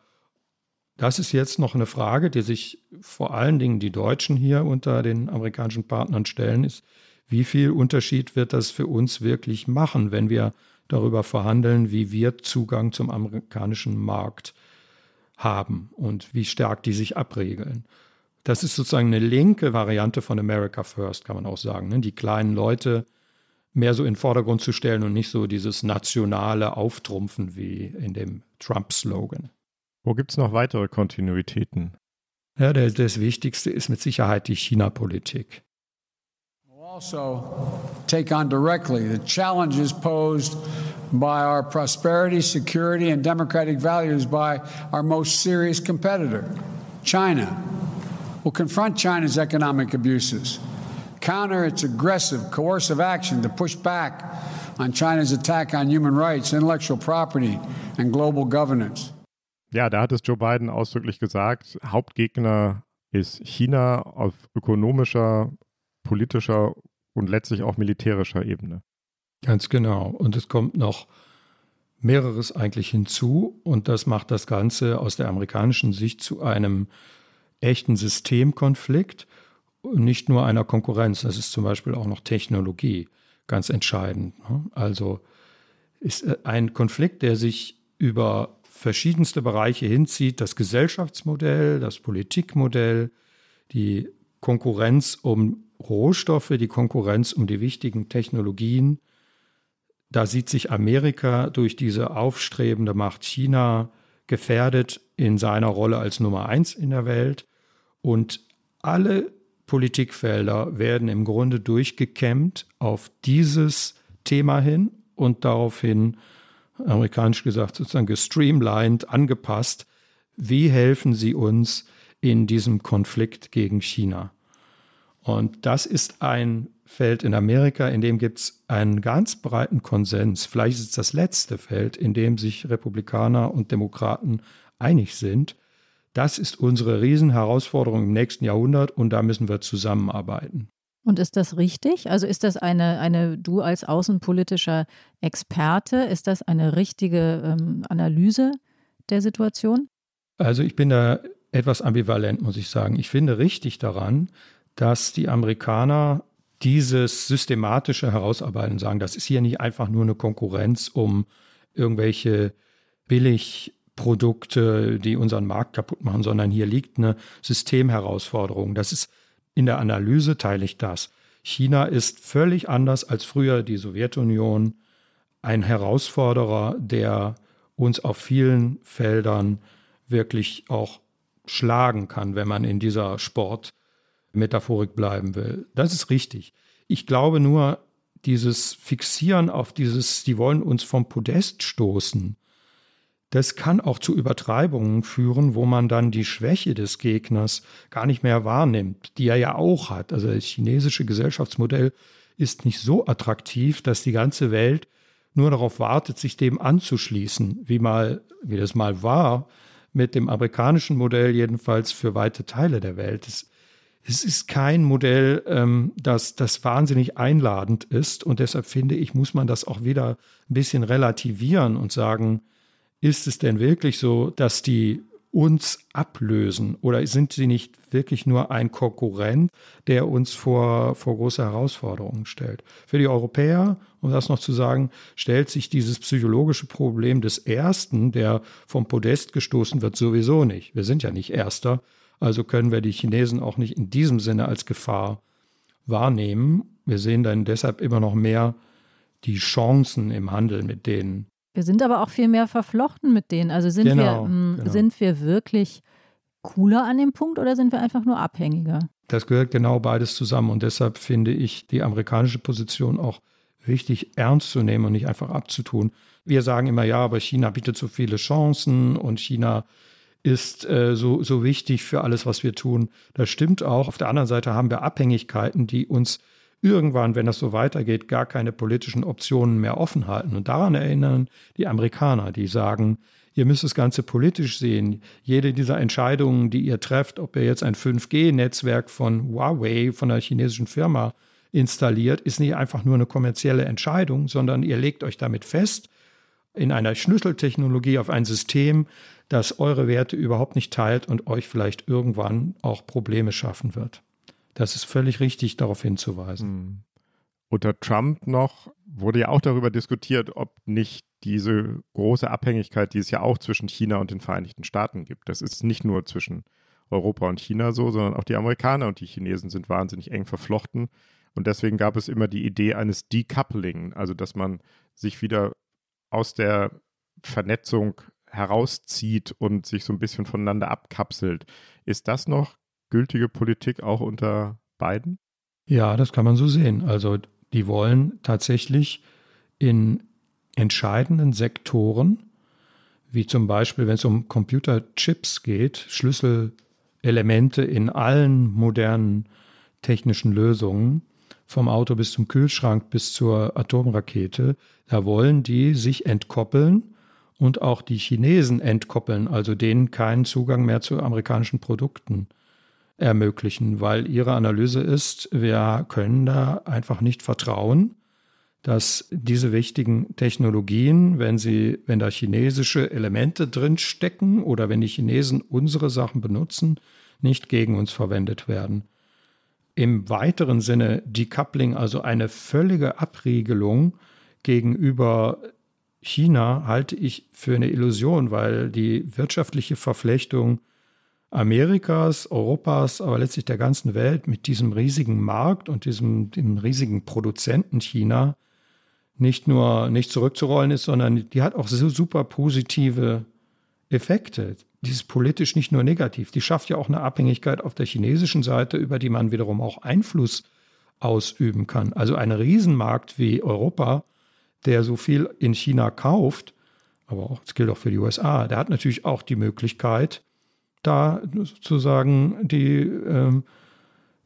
das ist jetzt noch eine Frage, die sich vor allen Dingen die Deutschen hier unter den amerikanischen Partnern stellen, ist, wie viel Unterschied wird das für uns wirklich machen, wenn wir darüber verhandeln, wie wir Zugang zum amerikanischen Markt haben und wie stark die sich abregeln. Das ist sozusagen eine linke Variante von America First, kann man auch sagen. Ne? Die kleinen Leute mehr so in den Vordergrund zu stellen und nicht so dieses nationale Auftrumpfen wie in dem Trump-Slogan. Wo gibt es noch weitere Kontinuitäten? Ja, der, das Wichtigste ist mit Sicherheit die China-Politik. also take on directly the challenges posed by our prosperity, security, and democratic values by our most serious competitor, China. We'll confront China's economic abuses, counter its aggressive, coercive action to push back on China's attack on human rights, intellectual property, and global governance. Ja, da hat es Joe Biden ausdrücklich gesagt, Hauptgegner ist China auf ökonomischer, politischer und letztlich auch militärischer Ebene. Ganz genau. Und es kommt noch mehreres eigentlich hinzu und das macht das Ganze aus der amerikanischen Sicht zu einem echten Systemkonflikt und nicht nur einer Konkurrenz. Das ist zum Beispiel auch noch Technologie ganz entscheidend. Ne? Also ist äh, ein Konflikt, der sich über verschiedenste Bereiche hinzieht, das Gesellschaftsmodell, das Politikmodell, die Konkurrenz um Rohstoffe, die Konkurrenz um die wichtigen Technologien. Da sieht sich Amerika durch diese aufstrebende Macht China gefährdet in seiner Rolle als Nummer eins in der Welt. Und alle Politikfelder werden im Grunde durchgekämmt auf dieses Thema hin und daraufhin, amerikanisch gesagt, sozusagen gestreamlined, angepasst. Wie helfen Sie uns in diesem Konflikt gegen China? Und das ist ein Feld in Amerika, in dem gibt es einen ganz breiten Konsens. Vielleicht ist es das letzte Feld, in dem sich Republikaner und Demokraten einig sind. Das ist unsere Riesenherausforderung im nächsten Jahrhundert und da müssen wir zusammenarbeiten. Und ist das richtig? Also ist das eine, eine du als außenpolitischer Experte, ist das eine richtige ähm, Analyse der Situation? Also ich bin da etwas ambivalent, muss ich sagen. Ich finde richtig daran, dass die Amerikaner dieses systematische Herausarbeiten sagen, das ist hier nicht einfach nur eine Konkurrenz um irgendwelche Billigprodukte, die unseren Markt kaputt machen, sondern hier liegt eine Systemherausforderung. Das ist in der Analyse teile ich das. China ist völlig anders als früher die Sowjetunion, ein Herausforderer, der uns auf vielen Feldern wirklich auch schlagen kann, wenn man in dieser Sport Metaphorik bleiben will. Das ist richtig. Ich glaube nur, dieses Fixieren auf dieses, die wollen uns vom Podest stoßen, das kann auch zu Übertreibungen führen, wo man dann die Schwäche des Gegners gar nicht mehr wahrnimmt, die er ja auch hat. Also das chinesische Gesellschaftsmodell ist nicht so attraktiv, dass die ganze Welt nur darauf wartet, sich dem anzuschließen, wie mal, wie das mal war, mit dem amerikanischen Modell jedenfalls für weite Teile der Welt. Es es ist kein Modell, ähm, das, das wahnsinnig einladend ist. Und deshalb finde ich, muss man das auch wieder ein bisschen relativieren und sagen, ist es denn wirklich so, dass die uns ablösen? Oder sind sie nicht wirklich nur ein Konkurrent, der uns vor, vor große Herausforderungen stellt? Für die Europäer, um das noch zu sagen, stellt sich dieses psychologische Problem des Ersten, der vom Podest gestoßen wird, sowieso nicht. Wir sind ja nicht Erster. Also können wir die Chinesen auch nicht in diesem Sinne als Gefahr wahrnehmen. Wir sehen dann deshalb immer noch mehr die Chancen im Handel mit denen. Wir sind aber auch viel mehr verflochten mit denen. Also sind, genau, wir, mh, genau. sind wir wirklich cooler an dem Punkt oder sind wir einfach nur abhängiger? Das gehört genau beides zusammen und deshalb finde ich die amerikanische Position auch wichtig ernst zu nehmen und nicht einfach abzutun. Wir sagen immer, ja, aber China bietet so viele Chancen und China ist äh, so, so wichtig für alles, was wir tun. Das stimmt auch. Auf der anderen Seite haben wir Abhängigkeiten, die uns irgendwann, wenn das so weitergeht, gar keine politischen Optionen mehr offen halten. Und daran erinnern die Amerikaner, die sagen, ihr müsst das Ganze politisch sehen. Jede dieser Entscheidungen, die ihr trefft, ob ihr jetzt ein 5G-Netzwerk von Huawei, von einer chinesischen Firma installiert, ist nicht einfach nur eine kommerzielle Entscheidung, sondern ihr legt euch damit fest, in einer Schlüsseltechnologie auf ein System, das eure Werte überhaupt nicht teilt und euch vielleicht irgendwann auch Probleme schaffen wird. Das ist völlig richtig, darauf hinzuweisen. Hm. Unter Trump noch wurde ja auch darüber diskutiert, ob nicht diese große Abhängigkeit, die es ja auch zwischen China und den Vereinigten Staaten gibt. Das ist nicht nur zwischen Europa und China so, sondern auch die Amerikaner und die Chinesen sind wahnsinnig eng verflochten. Und deswegen gab es immer die Idee eines Decoupling, also dass man sich wieder aus der Vernetzung herauszieht und sich so ein bisschen voneinander abkapselt. Ist das noch gültige Politik auch unter beiden? Ja, das kann man so sehen. Also die wollen tatsächlich in entscheidenden Sektoren, wie zum Beispiel, wenn es um Computerchips geht, Schlüsselelemente in allen modernen technischen Lösungen, vom Auto bis zum Kühlschrank bis zur Atomrakete, da wollen die sich entkoppeln und auch die Chinesen entkoppeln, also denen keinen Zugang mehr zu amerikanischen Produkten ermöglichen, weil ihre Analyse ist, wir können da einfach nicht vertrauen, dass diese wichtigen Technologien, wenn sie, wenn da chinesische Elemente drin stecken oder wenn die Chinesen unsere Sachen benutzen, nicht gegen uns verwendet werden. Im weiteren Sinne Decoupling, also eine völlige Abriegelung gegenüber China, halte ich für eine Illusion, weil die wirtschaftliche Verflechtung Amerikas, Europas, aber letztlich der ganzen Welt mit diesem riesigen Markt und diesem dem riesigen Produzenten China nicht nur nicht zurückzurollen ist, sondern die hat auch so super positive Effekte. Die ist politisch nicht nur negativ, die schafft ja auch eine Abhängigkeit auf der chinesischen Seite, über die man wiederum auch Einfluss ausüben kann. Also ein Riesenmarkt wie Europa, der so viel in China kauft, aber auch, das gilt auch für die USA, der hat natürlich auch die Möglichkeit, da sozusagen die, ähm,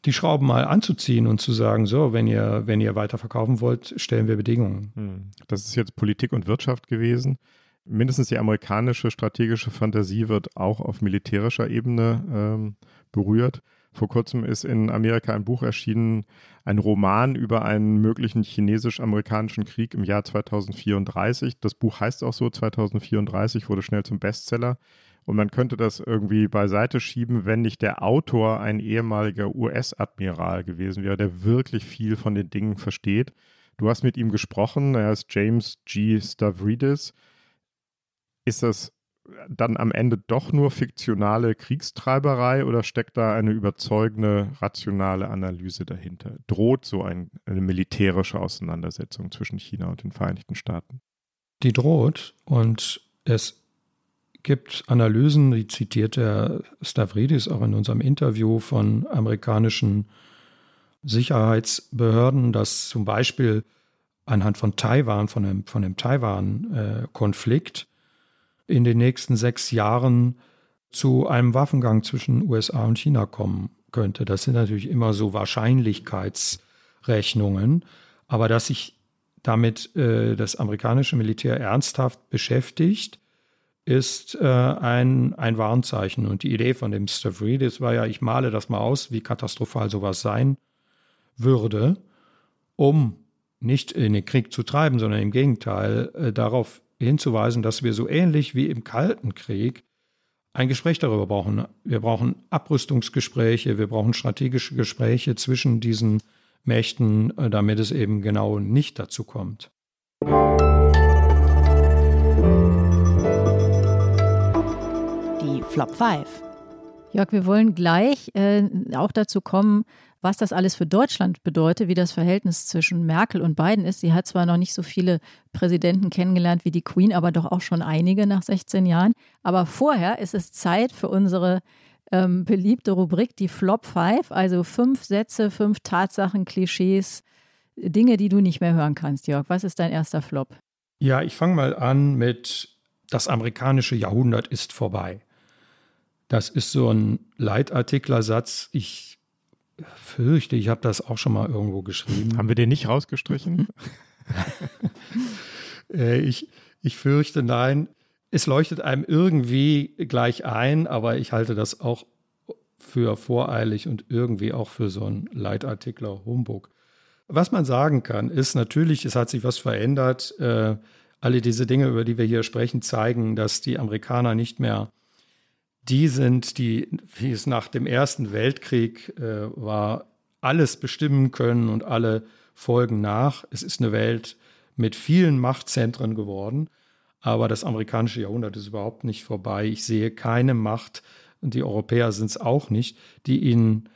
die Schrauben mal anzuziehen und zu sagen, so, wenn ihr, wenn ihr weiter verkaufen wollt, stellen wir Bedingungen. Hm. Das ist jetzt Politik und Wirtschaft gewesen. Mindestens die amerikanische strategische Fantasie wird auch auf militärischer Ebene ähm, berührt. Vor kurzem ist in Amerika ein Buch erschienen, ein Roman über einen möglichen chinesisch-amerikanischen Krieg im Jahr 2034. Das Buch heißt auch so, 2034 wurde schnell zum Bestseller. Und man könnte das irgendwie beiseite schieben, wenn nicht der Autor ein ehemaliger US-Admiral gewesen wäre, der wirklich viel von den Dingen versteht. Du hast mit ihm gesprochen, er ist James G. Stavridis. Ist das dann am Ende doch nur fiktionale Kriegstreiberei oder steckt da eine überzeugende, rationale Analyse dahinter? Droht so ein, eine militärische Auseinandersetzung zwischen China und den Vereinigten Staaten? Die droht und es gibt Analysen, die zitiert der Stavridis auch in unserem Interview von amerikanischen Sicherheitsbehörden, dass zum Beispiel anhand von Taiwan, von dem, von dem Taiwan-Konflikt in den nächsten sechs Jahren zu einem Waffengang zwischen USA und China kommen könnte. Das sind natürlich immer so Wahrscheinlichkeitsrechnungen, aber dass sich damit äh, das amerikanische Militär ernsthaft beschäftigt, ist äh, ein, ein Warnzeichen. Und die Idee von dem Stavridis war ja, ich male das mal aus, wie katastrophal sowas sein würde, um nicht in den Krieg zu treiben, sondern im Gegenteil äh, darauf hinzuweisen, dass wir so ähnlich wie im Kalten Krieg ein Gespräch darüber brauchen. Wir brauchen Abrüstungsgespräche, wir brauchen strategische Gespräche zwischen diesen Mächten, äh, damit es eben genau nicht dazu kommt. Flop 5. Jörg, wir wollen gleich äh, auch dazu kommen, was das alles für Deutschland bedeutet, wie das Verhältnis zwischen Merkel und Biden ist. Sie hat zwar noch nicht so viele Präsidenten kennengelernt wie die Queen, aber doch auch schon einige nach 16 Jahren. Aber vorher ist es Zeit für unsere ähm, beliebte Rubrik, die Flop 5, also fünf Sätze, fünf Tatsachen, Klischees, Dinge, die du nicht mehr hören kannst, Jörg. Was ist dein erster Flop? Ja, ich fange mal an mit Das amerikanische Jahrhundert ist vorbei. Das ist so ein Leitartiklersatz. Ich fürchte, ich habe das auch schon mal irgendwo geschrieben. Haben wir den nicht rausgestrichen? Äh, ich, ich fürchte, nein. Es leuchtet einem irgendwie gleich ein, aber ich halte das auch für voreilig und irgendwie auch für so ein Leitartikler Humbug. Was man sagen kann, ist natürlich, es hat sich was verändert. Äh, alle diese Dinge, über die wir hier sprechen, zeigen, dass die Amerikaner nicht mehr die sind, die, wie es nach dem Ersten Weltkrieg äh, war, alles bestimmen können und alle folgen nach. Es ist eine Welt mit vielen Machtzentren geworden, aber das amerikanische Jahrhundert ist überhaupt nicht vorbei. Ich sehe keine Macht, und die Europäer sind es auch nicht, die ihnen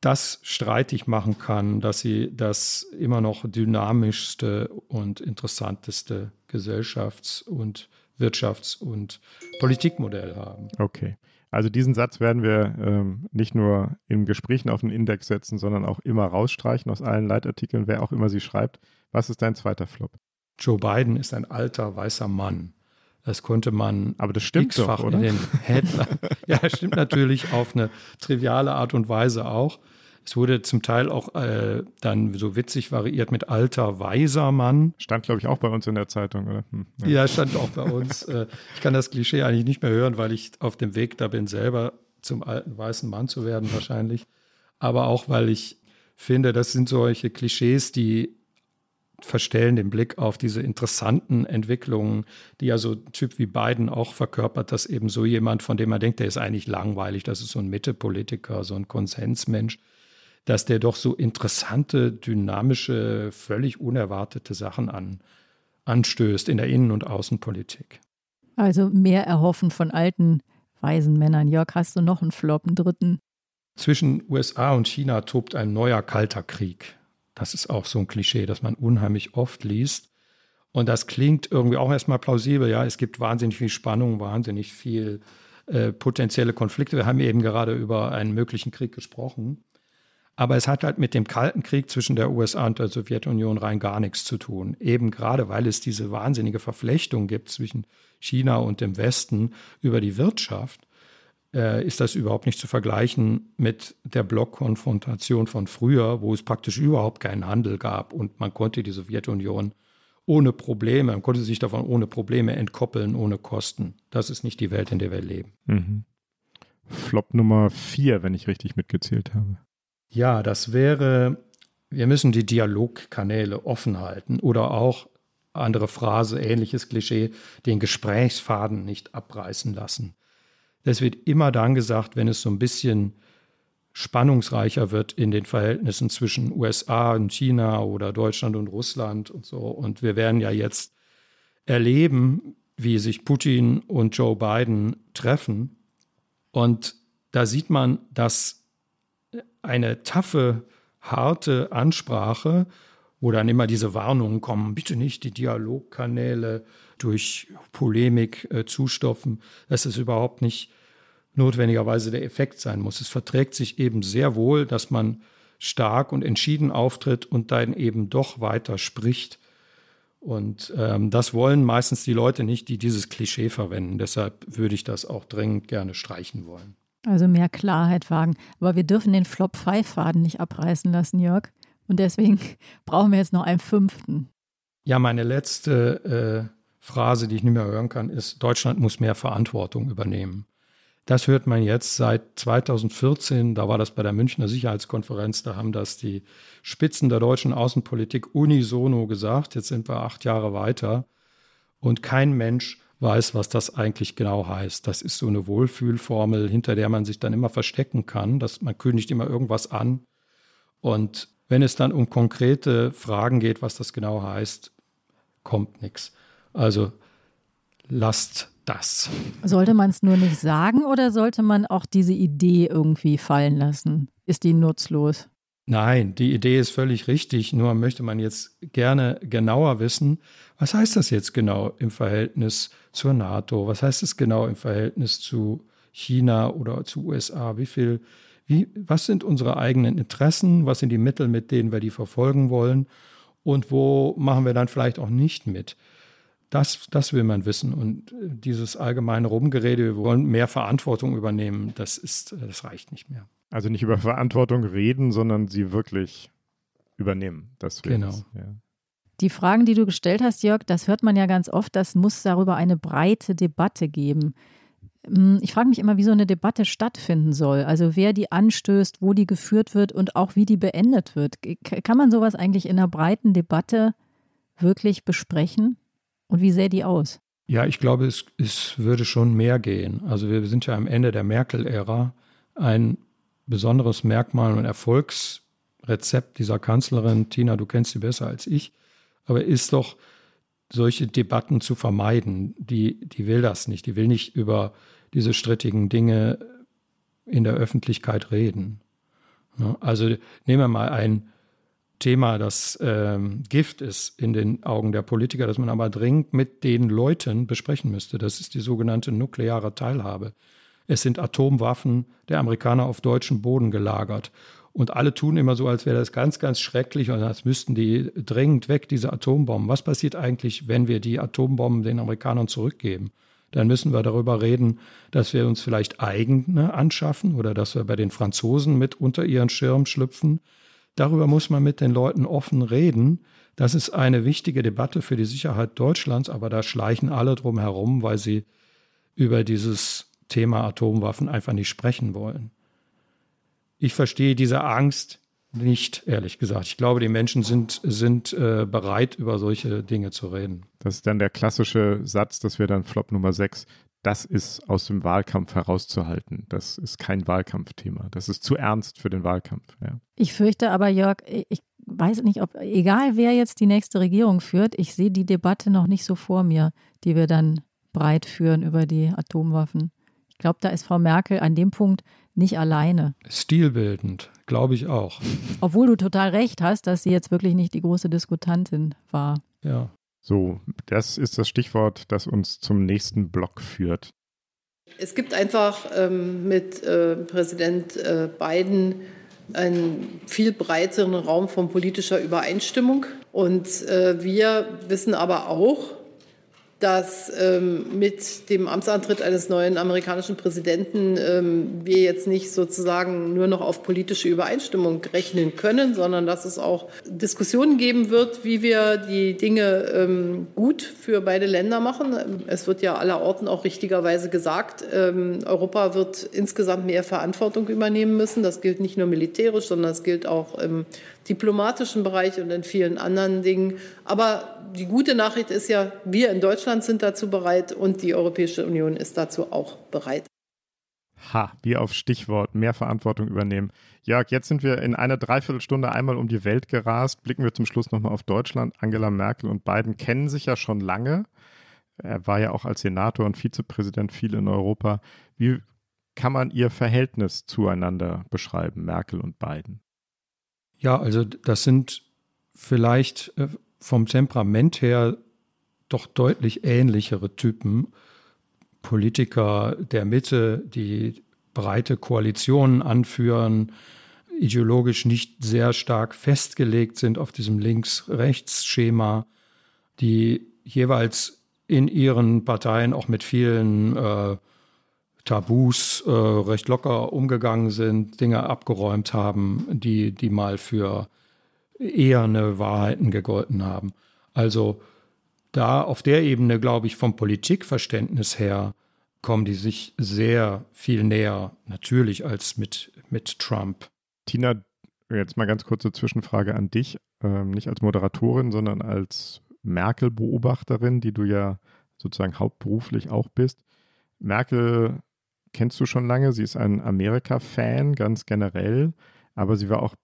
das streitig machen kann, dass sie das immer noch dynamischste und interessanteste Gesellschafts- und Wirtschafts- und Politikmodell haben. Okay. Also diesen Satz werden wir ähm, nicht nur in Gesprächen auf den Index setzen, sondern auch immer rausstreichen aus allen Leitartikeln, wer auch immer sie schreibt. Was ist dein zweiter Flop? Joe Biden ist ein alter weißer Mann. Das konnte man aber das stimmt doch, oder? in den Headline. ja, das stimmt natürlich auf eine triviale Art und Weise auch. Es wurde zum Teil auch äh, dann so witzig variiert mit alter, weiser Mann. Stand, glaube ich, auch bei uns in der Zeitung, oder? Hm, ja. ja. stand auch bei uns. Äh, ich kann das Klischee eigentlich nicht mehr hören, weil ich auf dem Weg da bin, selber zum alten weißen Mann zu werden, wahrscheinlich. Aber auch, weil ich finde, das sind solche Klischees, die verstellen den Blick auf diese interessanten Entwicklungen, die ja so ein Typ wie Biden auch verkörpert, dass eben so jemand, von dem man denkt, der ist eigentlich langweilig, das ist so ein Mitte-Politiker, so ein Konsensmensch, dass der doch so interessante, dynamische, völlig unerwartete Sachen an, anstößt in der Innen- und Außenpolitik. Also mehr erhoffen von alten, weisen Männern. Jörg, hast du noch einen Flop, einen dritten? Zwischen USA und China tobt ein neuer kalter Krieg. Das ist auch so ein Klischee, das man unheimlich oft liest. Und das klingt irgendwie auch erstmal plausibel. Ja, es gibt wahnsinnig viel Spannung, wahnsinnig viel äh, potenzielle Konflikte. Wir haben eben gerade über einen möglichen Krieg gesprochen. Aber es hat halt mit dem Kalten Krieg zwischen der USA und der Sowjetunion rein gar nichts zu tun. Eben gerade, weil es diese wahnsinnige Verflechtung gibt zwischen China und dem Westen über die Wirtschaft, äh, ist das überhaupt nicht zu vergleichen mit der Blockkonfrontation von früher, wo es praktisch überhaupt keinen Handel gab und man konnte die Sowjetunion ohne Probleme, man konnte sich davon ohne Probleme entkoppeln, ohne Kosten. Das ist nicht die Welt, in der wir leben. Mhm. Flop Nummer vier, wenn ich richtig mitgezählt habe. Ja, das wäre, wir müssen die Dialogkanäle offen halten oder auch, andere Phrase, ähnliches Klischee, den Gesprächsfaden nicht abreißen lassen. Das wird immer dann gesagt, wenn es so ein bisschen spannungsreicher wird in den Verhältnissen zwischen USA und China oder Deutschland und Russland und so. Und wir werden ja jetzt erleben, wie sich Putin und Joe Biden treffen. Und da sieht man, dass eine taffe, harte Ansprache, wo dann immer diese Warnungen kommen, bitte nicht die Dialogkanäle durch Polemik äh, zustopfen, dass es überhaupt nicht notwendigerweise der Effekt sein muss. Es verträgt sich eben sehr wohl, dass man stark und entschieden auftritt und dann eben doch weiter spricht. Und ähm, das wollen meistens die Leute nicht, die dieses Klischee verwenden. Deshalb würde ich das auch dringend gerne streichen wollen. Also mehr Klarheit wagen. Aber wir dürfen den Flop-5-Faden nicht abreißen lassen, Jörg. Und deswegen brauchen wir jetzt noch einen fünften. Ja, meine letzte äh, Phrase, die ich nicht mehr hören kann, ist, Deutschland muss mehr Verantwortung übernehmen. Das hört man jetzt seit 2014, da war das bei der Münchner Sicherheitskonferenz, da haben das die Spitzen der deutschen Außenpolitik unisono gesagt. Jetzt sind wir acht Jahre weiter und kein Mensch weiß, was das eigentlich genau heißt. Das ist so eine Wohlfühlformel, hinter der man sich dann immer verstecken kann, dass man kündigt immer irgendwas an. Und wenn es dann um konkrete Fragen geht, was das genau heißt, kommt nichts. Also lasst das. Sollte man es nur nicht sagen oder sollte man auch diese Idee irgendwie fallen lassen? Ist die nutzlos? Nein, die Idee ist völlig richtig, nur möchte man jetzt gerne genauer wissen, was heißt das jetzt genau im Verhältnis zur NATO? Was heißt es genau im Verhältnis zu China oder zu USA? Wie viel, wie, was sind unsere eigenen Interessen? Was sind die Mittel, mit denen wir die verfolgen wollen? Und wo machen wir dann vielleicht auch nicht mit? Das, das will man wissen. Und äh, dieses allgemeine Rumgerede, wir wollen mehr Verantwortung übernehmen, das ist, äh, das reicht nicht mehr. Also nicht über Verantwortung reden, sondern sie wirklich übernehmen. Das genau. Ja. Die Fragen, die du gestellt hast, Jörg, das hört man ja ganz oft, das muss darüber eine breite Debatte geben. Hm, ich frage mich immer, wie so eine Debatte stattfinden soll. Also wer die anstößt, wo die geführt wird und auch wie die beendet wird. Kann man sowas eigentlich in einer breiten Debatte wirklich besprechen? Und wie sähe die aus? Ja, ich glaube, es, es würde schon mehr gehen. Also wir sind ja am Ende der Merkel-Ära. Ein besonderes Merkmal und Erfolgsrezept dieser Kanzlerin, Tina, du kennst sie besser als ich, aber ist doch, solche Debatten zu vermeiden. Die, die will das nicht. Die will nicht über diese strittigen Dinge in der Öffentlichkeit reden. Also nehmen wir mal ein Thema, das ähm, Gift ist in den Augen der Politiker, das man aber dringend mit den Leuten besprechen müsste. Das ist die sogenannte nukleare Teilhabe. Es sind Atomwaffen der Amerikaner auf deutschem Boden gelagert. Und alle tun immer so, als wäre das ganz, ganz schrecklich und als müssten die dringend weg, diese Atombomben. Was passiert eigentlich, wenn wir die Atombomben den Amerikanern zurückgeben? Dann müssen wir darüber reden, dass wir uns vielleicht eigene anschaffen oder dass wir bei den Franzosen mit unter ihren Schirm schlüpfen. Darüber muss man mit den Leuten offen reden. Das ist eine wichtige Debatte für die Sicherheit Deutschlands, aber da schleichen alle drum herum, weil sie über dieses Thema Atomwaffen einfach nicht sprechen wollen. Ich verstehe diese Angst nicht, ehrlich gesagt. Ich glaube, die Menschen sind, sind äh, bereit, über solche Dinge zu reden. Das ist dann der klassische Satz, das wäre dann Flop Nummer 6. Das ist aus dem Wahlkampf herauszuhalten. Das ist kein Wahlkampfthema. Das ist zu ernst für den Wahlkampf. Ja. Ich fürchte aber, Jörg, ich weiß nicht, ob, egal wer jetzt die nächste Regierung führt, ich sehe die Debatte noch nicht so vor mir, die wir dann breit führen über die Atomwaffen. Ich glaube, da ist Frau Merkel an dem Punkt nicht alleine. Stilbildend, glaube ich auch. Obwohl du total recht hast, dass sie jetzt wirklich nicht die große Diskutantin war. Ja. So, das ist das Stichwort, das uns zum nächsten Block führt. Es gibt einfach ähm, mit äh, Präsident äh, Biden einen viel breiteren Raum von politischer Übereinstimmung. Und äh, wir wissen aber auch, dass ähm, mit dem Amtsantritt eines neuen amerikanischen Präsidenten ähm, wir jetzt nicht sozusagen nur noch auf politische Übereinstimmung rechnen können, sondern dass es auch Diskussionen geben wird, wie wir die Dinge ähm, gut für beide Länder machen. Es wird ja allerorten auch richtigerweise gesagt, ähm, Europa wird insgesamt mehr Verantwortung übernehmen müssen. Das gilt nicht nur militärisch, sondern es gilt auch im diplomatischen Bereich und in vielen anderen Dingen. Aber die gute Nachricht ist ja, wir in Deutschland sind dazu bereit und die Europäische Union ist dazu auch bereit. Ha, wie auf Stichwort mehr Verantwortung übernehmen. Jörg, jetzt sind wir in einer Dreiviertelstunde einmal um die Welt gerast. Blicken wir zum Schluss nochmal auf Deutschland. Angela Merkel und Biden kennen sich ja schon lange. Er war ja auch als Senator und Vizepräsident viel in Europa. Wie kann man ihr Verhältnis zueinander beschreiben, Merkel und Biden? Ja, also das sind vielleicht äh, vom Temperament her doch deutlich ähnlichere Typen. Politiker der Mitte, die breite Koalitionen anführen, ideologisch nicht sehr stark festgelegt sind auf diesem Links-Rechts-Schema, die jeweils in ihren Parteien auch mit vielen äh, Tabus äh, recht locker umgegangen sind, Dinge abgeräumt haben, die, die mal für eher eine Wahrheiten gegolten haben. Also da auf der Ebene, glaube ich, vom Politikverständnis her, kommen die sich sehr viel näher, natürlich, als mit, mit Trump. Tina, jetzt mal ganz kurze Zwischenfrage an dich, ähm, nicht als Moderatorin, sondern als Merkel-Beobachterin, die du ja sozusagen hauptberuflich auch bist. Merkel kennst du schon lange, sie ist ein Amerika-Fan ganz generell, aber sie war auch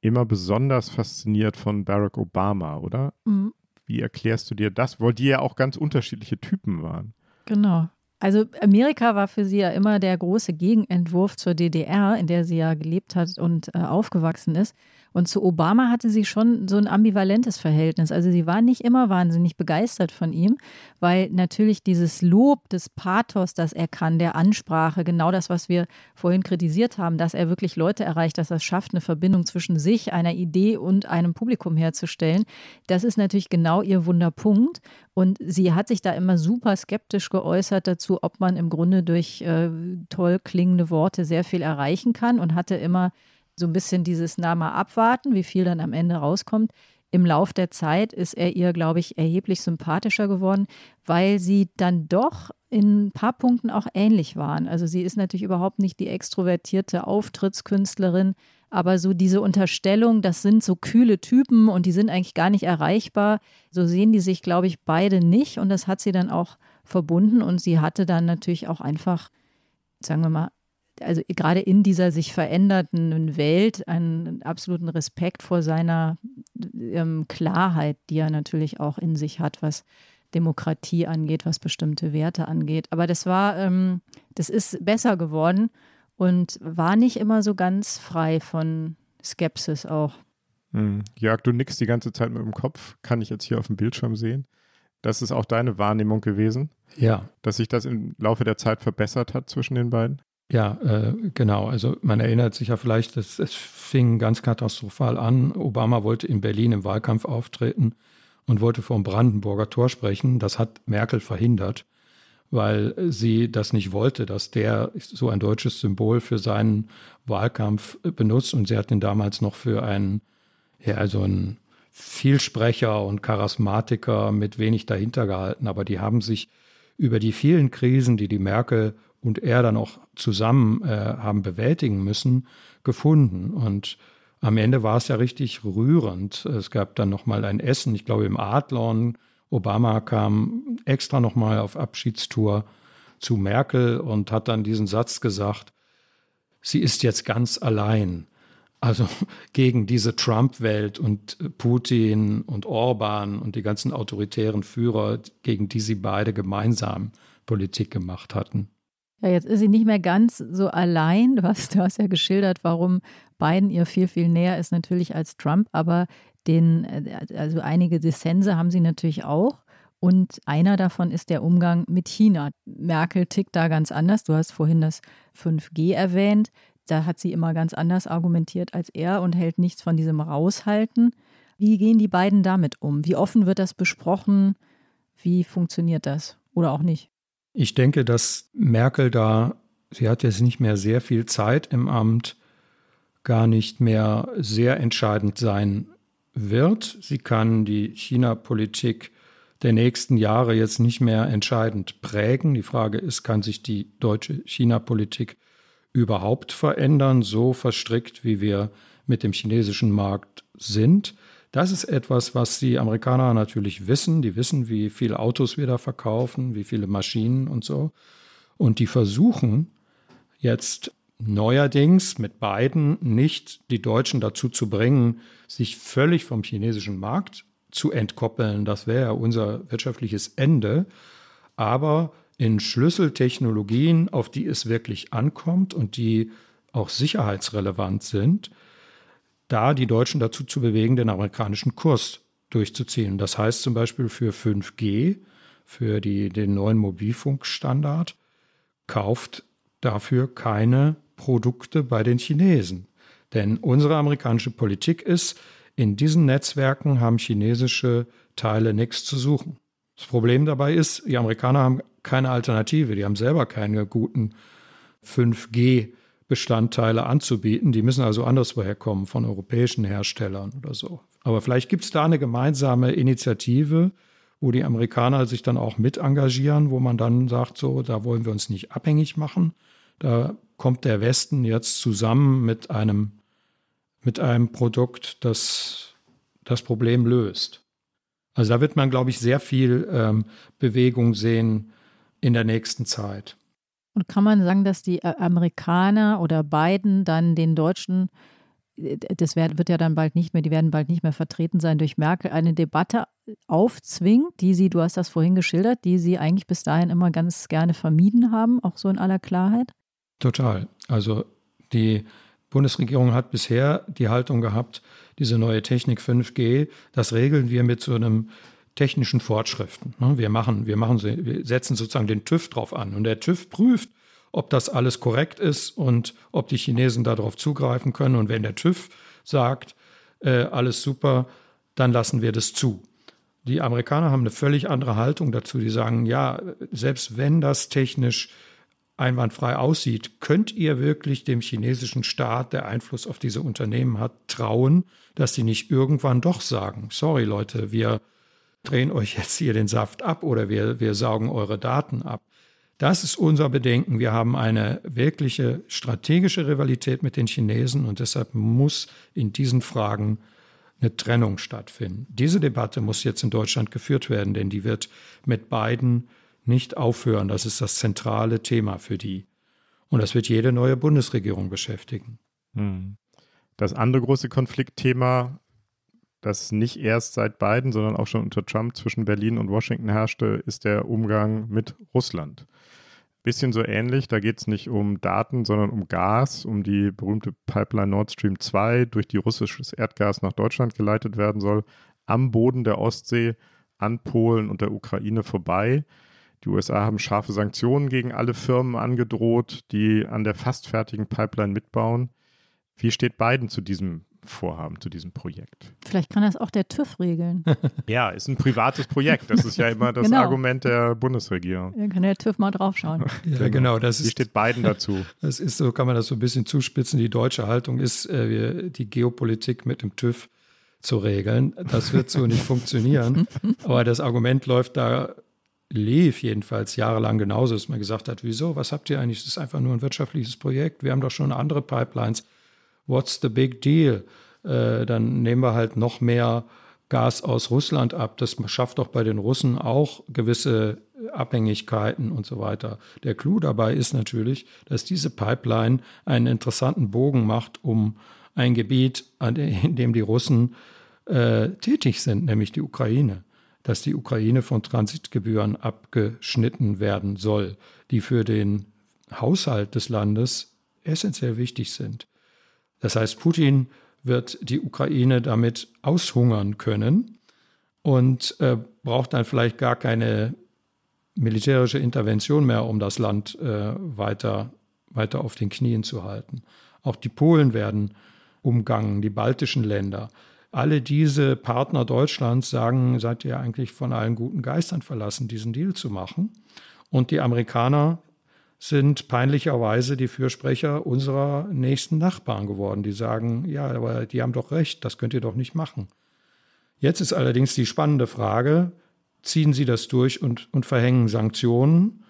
immer besonders fasziniert von Barack Obama, oder? Mhm. Wie erklärst du dir das? Weil die ja auch ganz unterschiedliche Typen waren. Genau. Also Amerika war für sie ja immer der große Gegenentwurf zur DDR, in der sie ja gelebt hat und äh, aufgewachsen ist. Und zu Obama hatte sie schon so ein ambivalentes Verhältnis. Also sie war nicht immer wahnsinnig begeistert von ihm, weil natürlich dieses Lob des Pathos, das er kann, der Ansprache, genau das, was wir vorhin kritisiert haben, dass er wirklich Leute erreicht, dass er es schafft, eine Verbindung zwischen sich, einer Idee und einem Publikum herzustellen, das ist natürlich genau ihr Wunderpunkt. Und sie hat sich da immer super skeptisch geäußert dazu, ob man im Grunde durch äh, toll klingende Worte sehr viel erreichen kann und hatte immer so ein bisschen dieses Name abwarten, wie viel dann am Ende rauskommt. Im Lauf der Zeit ist er ihr, glaube ich, erheblich sympathischer geworden, weil sie dann doch in ein paar Punkten auch ähnlich waren. Also sie ist natürlich überhaupt nicht die extrovertierte Auftrittskünstlerin, aber so diese Unterstellung, das sind so kühle Typen und die sind eigentlich gar nicht erreichbar, so sehen die sich, glaube ich, beide nicht und das hat sie dann auch verbunden und sie hatte dann natürlich auch einfach, sagen wir mal, also gerade in dieser sich veränderten Welt einen absoluten Respekt vor seiner ähm, Klarheit, die er natürlich auch in sich hat, was Demokratie angeht, was bestimmte Werte angeht. Aber das war, ähm, das ist besser geworden und war nicht immer so ganz frei von Skepsis auch. Hm. Jörg, du nickst die ganze Zeit mit dem Kopf, kann ich jetzt hier auf dem Bildschirm sehen. Das ist auch deine Wahrnehmung gewesen? Ja. Dass sich das im Laufe der Zeit verbessert hat zwischen den beiden? Ja, äh, genau. Also man erinnert sich ja vielleicht, dass es fing ganz katastrophal an. Obama wollte in Berlin im Wahlkampf auftreten und wollte vom Brandenburger Tor sprechen. Das hat Merkel verhindert, weil sie das nicht wollte, dass der so ein deutsches Symbol für seinen Wahlkampf benutzt. Und sie hat ihn damals noch für einen, ja, also einen Vielsprecher und Charismatiker mit wenig dahinter gehalten. Aber die haben sich über die vielen Krisen, die die Merkel und er dann auch zusammen äh, haben bewältigen müssen, gefunden. Und am Ende war es ja richtig rührend. Es gab dann nochmal ein Essen, ich glaube im Adlon. Obama kam extra nochmal auf Abschiedstour zu Merkel und hat dann diesen Satz gesagt, sie ist jetzt ganz allein. Also gegen diese Trump-Welt und Putin und Orban und die ganzen autoritären Führer, gegen die sie beide gemeinsam Politik gemacht hatten. Ja, jetzt ist sie nicht mehr ganz so allein. Du hast, du hast ja geschildert, warum Biden ihr viel, viel näher ist natürlich als Trump, aber den, also einige Dissense haben sie natürlich auch. Und einer davon ist der Umgang mit China. Merkel tickt da ganz anders. Du hast vorhin das 5G erwähnt. Da hat sie immer ganz anders argumentiert als er und hält nichts von diesem Raushalten. Wie gehen die beiden damit um? Wie offen wird das besprochen? Wie funktioniert das? Oder auch nicht? Ich denke, dass Merkel da, sie hat jetzt nicht mehr sehr viel Zeit im Amt, gar nicht mehr sehr entscheidend sein wird. Sie kann die China-Politik der nächsten Jahre jetzt nicht mehr entscheidend prägen. Die Frage ist, kann sich die deutsche China-Politik überhaupt verändern, so verstrickt, wie wir mit dem chinesischen Markt sind? Das ist etwas, was die Amerikaner natürlich wissen. Die wissen, wie viele Autos wir da verkaufen, wie viele Maschinen und so. Und die versuchen jetzt neuerdings mit beiden nicht die Deutschen dazu zu bringen, sich völlig vom chinesischen Markt zu entkoppeln. Das wäre ja unser wirtschaftliches Ende. Aber in Schlüsseltechnologien, auf die es wirklich ankommt und die auch sicherheitsrelevant sind, da die Deutschen dazu zu bewegen, den amerikanischen Kurs durchzuziehen. Das heißt zum Beispiel für 5G, für die, den neuen Mobilfunkstandard, kauft dafür keine Produkte bei den Chinesen. Denn unsere amerikanische Politik ist, in diesen Netzwerken haben chinesische Teile nichts zu suchen. Das Problem dabei ist, die Amerikaner haben keine Alternative, die haben selber keine guten 5G Bestandteile anzubieten. Die müssen also anderswoher kommen, von europäischen Herstellern oder so. Aber vielleicht gibt es da eine gemeinsame Initiative, wo die Amerikaner sich dann auch mit engagieren, wo man dann sagt, so, da wollen wir uns nicht abhängig machen. Da kommt der Westen jetzt zusammen mit einem, mit einem Produkt, das das Problem löst. Also da wird man, glaube ich, sehr viel ähm, Bewegung sehen in der nächsten Zeit. Und kann man sagen, dass die äh, Amerikaner oder Biden dann den Deutschen, äh, das wird ja dann bald nicht mehr, die werden bald nicht mehr vertreten sein durch Merkel, eine Debatte aufzwingt, die sie, du hast das vorhin geschildert, die sie eigentlich bis dahin immer ganz gerne vermieden haben, auch so in aller Klarheit? Total. Also die Bundesregierung hat bisher die Haltung gehabt, diese neue Technik 5G, das regeln wir mit so einem technischen Fortschriften. Ne? Wir machen, wir machen, wir setzen sozusagen den TÜV drauf an und der TÜV prüft, ob das alles korrekt ist und ob die Chinesen darauf zugreifen können. Und wenn der TÜV sagt, äh, alles super, dann lassen wir das zu. Die Amerikaner haben eine völlig andere Haltung dazu. Die sagen, ja, selbst wenn das technisch einwandfrei aussieht, könnt ihr wirklich dem chinesischen Staat, der Einfluss auf diese Unternehmen hat, trauen, dass sie nicht irgendwann doch sagen, sorry Leute, wir drehen euch jetzt hier den Saft ab oder wir, wir saugen eure Daten ab. Das ist unser Bedenken. Wir haben eine wirkliche strategische Rivalität mit den Chinesen und deshalb muss in diesen Fragen eine Trennung stattfinden. Diese Debatte muss jetzt in Deutschland geführt werden, denn die wird mit beiden nicht aufhören. Das ist das zentrale Thema für die. Und das wird jede neue Bundesregierung beschäftigen. Hm. Das andere große Konfliktthema das nicht erst seit Biden, sondern auch schon unter Trump zwischen Berlin und Washington herrschte, ist der Umgang mit Russland. Bisschen so ähnlich, da geht es nicht um Daten, sondern um Gas, um die berühmte Pipeline Nord Stream 2, durch die russisches Erdgas nach Deutschland geleitet werden soll, am Boden der Ostsee an Polen und der Ukraine vorbei. Die USA haben scharfe Sanktionen gegen alle Firmen angedroht, die an der fast fertigen Pipeline mitbauen. Wie steht Biden zu diesem Vorhaben, zu diesem Projekt. Vielleicht kann das auch der TÜV regeln. ja, ist ein privates Projekt. Das ist ja immer das genau. Argument der Bundesregierung. Dann kann der TÜV mal draufschauen. ja, genau. genau das Wie ist, steht Biden dazu? Das ist so, kann man das so ein bisschen zuspitzen. Die deutsche Haltung ist, äh, die Geopolitik mit dem TÜV zu regeln. Das wird so nicht funktionieren. Aber das Argument läuft da lief jedenfalls jahrelang genauso, dass man gesagt hat, wieso, was habt ihr eigentlich? Das ist einfach nur ein wirtschaftliches Projekt. Wir haben doch schon andere Pipelines what's the big deal? Äh, dann nehmen wir halt noch mehr Gas aus Russland ab. Das schafft doch bei den Russen auch gewisse Abhängigkeiten und so weiter. Der Clou dabei ist natürlich, dass diese Pipeline einen interessanten Bogen macht um ein Gebiet, in dem die Russen äh, tätig sind, nämlich die Ukraine. Dass die Ukraine von Transitgebühren abgeschnitten werden soll, die für den Haushalt des Landes essentiell wichtig sind. Das heißt, Putin wird die Ukraine damit aushungern können und äh, braucht dann vielleicht gar keine militärische Intervention mehr, um das Land äh, weiter, weiter auf den Knien zu halten. Auch die Polen werden umgangen, die baltischen Länder. Alle diese Partner Deutschlands sagen, seid ihr eigentlich von allen guten Geistern verlassen, diesen Deal zu machen. Und die Amerikaner sind peinlicherweise die Fürsprecher unserer nächsten Nachbarn geworden, die sagen, ja, aber die haben doch recht, das könnt ihr doch nicht machen. Jetzt ist allerdings die spannende Frage, ziehen sie das durch und, und verhängen Sanktionen?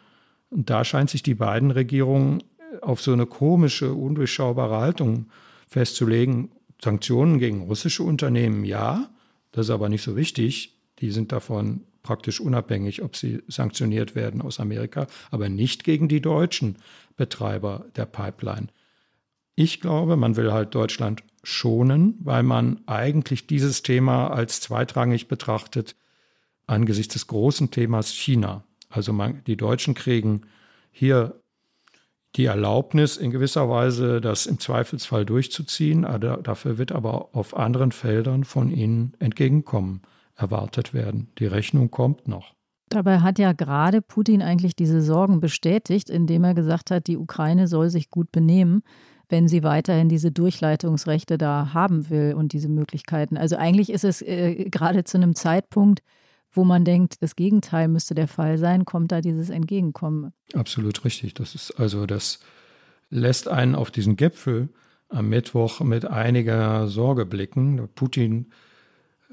Und da scheint sich die beiden Regierungen auf so eine komische, undurchschaubare Haltung festzulegen. Sanktionen gegen russische Unternehmen, ja, das ist aber nicht so wichtig. Die sind davon praktisch unabhängig, ob sie sanktioniert werden aus Amerika, aber nicht gegen die deutschen Betreiber der Pipeline. Ich glaube, man will halt Deutschland schonen, weil man eigentlich dieses Thema als zweitrangig betrachtet angesichts des großen Themas China. Also man, die Deutschen kriegen hier die Erlaubnis, in gewisser Weise das im Zweifelsfall durchzuziehen. Dafür wird aber auf anderen Feldern von ihnen entgegenkommen erwartet werden. Die Rechnung kommt noch. Dabei hat ja gerade Putin eigentlich diese Sorgen bestätigt, indem er gesagt hat, die Ukraine soll sich gut benehmen, wenn sie weiterhin diese Durchleitungsrechte da haben will und diese Möglichkeiten. Also eigentlich ist es äh, gerade zu einem Zeitpunkt, wo man denkt, das Gegenteil müsste der Fall sein, kommt da dieses Entgegenkommen. Absolut richtig. Das ist also, das lässt einen auf diesen Gipfel am Mittwoch mit einiger Sorge blicken. Putin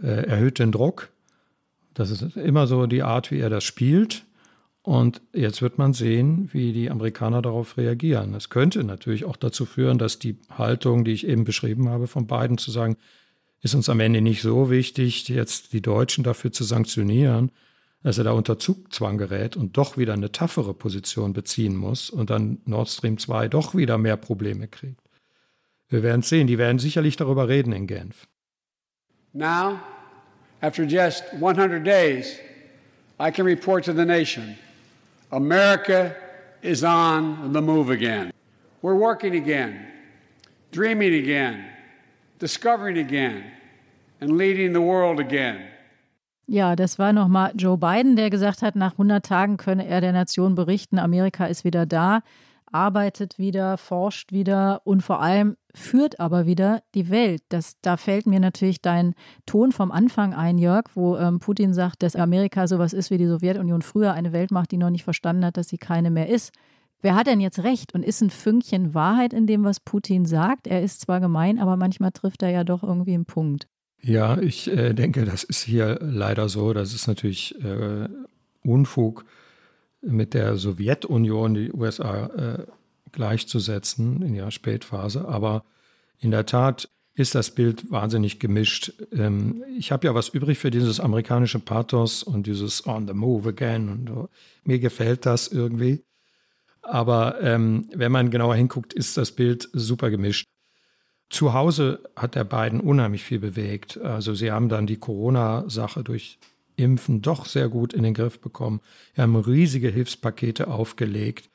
erhöht den Druck. Das ist immer so die Art, wie er das spielt. Und jetzt wird man sehen, wie die Amerikaner darauf reagieren. Es könnte natürlich auch dazu führen, dass die Haltung, die ich eben beschrieben habe, von beiden zu sagen, ist uns am Ende nicht so wichtig, jetzt die Deutschen dafür zu sanktionieren, dass er da unter Zugzwang gerät und doch wieder eine taffere Position beziehen muss und dann Nord Stream 2 doch wieder mehr Probleme kriegt. Wir werden sehen, die werden sicherlich darüber reden in Genf. Now, after just 100 days, I can report to the nation America is on the move again. We're working again, dreaming again, discovering again, and leading the world again. Ja, das war nochmal Joe Biden, der gesagt hat, nach 100 Tagen könne er der Nation berichten, Amerika ist wieder da, arbeitet wieder, forscht wieder und vor allem führt aber wieder die Welt. Das, da fällt mir natürlich dein Ton vom Anfang ein, Jörg, wo ähm, Putin sagt, dass Amerika sowas ist wie die Sowjetunion früher, eine Weltmacht, die noch nicht verstanden hat, dass sie keine mehr ist. Wer hat denn jetzt recht und ist ein Fünkchen Wahrheit in dem, was Putin sagt? Er ist zwar gemein, aber manchmal trifft er ja doch irgendwie einen Punkt. Ja, ich äh, denke, das ist hier leider so. Das ist natürlich äh, Unfug mit der Sowjetunion, die USA äh, gleichzusetzen in ihrer Spätphase. Aber in der Tat ist das Bild wahnsinnig gemischt. Ähm, ich habe ja was übrig für dieses amerikanische Pathos und dieses On the Move Again. Und mir gefällt das irgendwie. Aber ähm, wenn man genauer hinguckt, ist das Bild super gemischt. Zu Hause hat der beiden unheimlich viel bewegt. Also sie haben dann die Corona-Sache durch Impfen doch sehr gut in den Griff bekommen. Wir haben riesige Hilfspakete aufgelegt.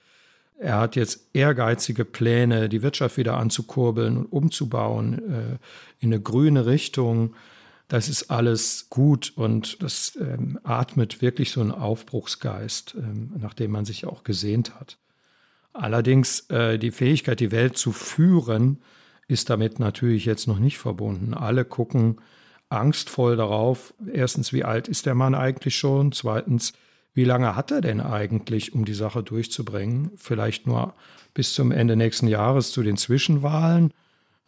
Er hat jetzt ehrgeizige Pläne, die Wirtschaft wieder anzukurbeln und umzubauen äh, in eine grüne Richtung. Das ist alles gut und das ähm, atmet wirklich so einen Aufbruchsgeist, ähm, nach dem man sich auch gesehnt hat. Allerdings äh, die Fähigkeit, die Welt zu führen, ist damit natürlich jetzt noch nicht verbunden. Alle gucken angstvoll darauf, erstens, wie alt ist der Mann eigentlich schon? Zweitens, wie lange hat er denn eigentlich, um die Sache durchzubringen? Vielleicht nur bis zum Ende nächsten Jahres zu den Zwischenwahlen.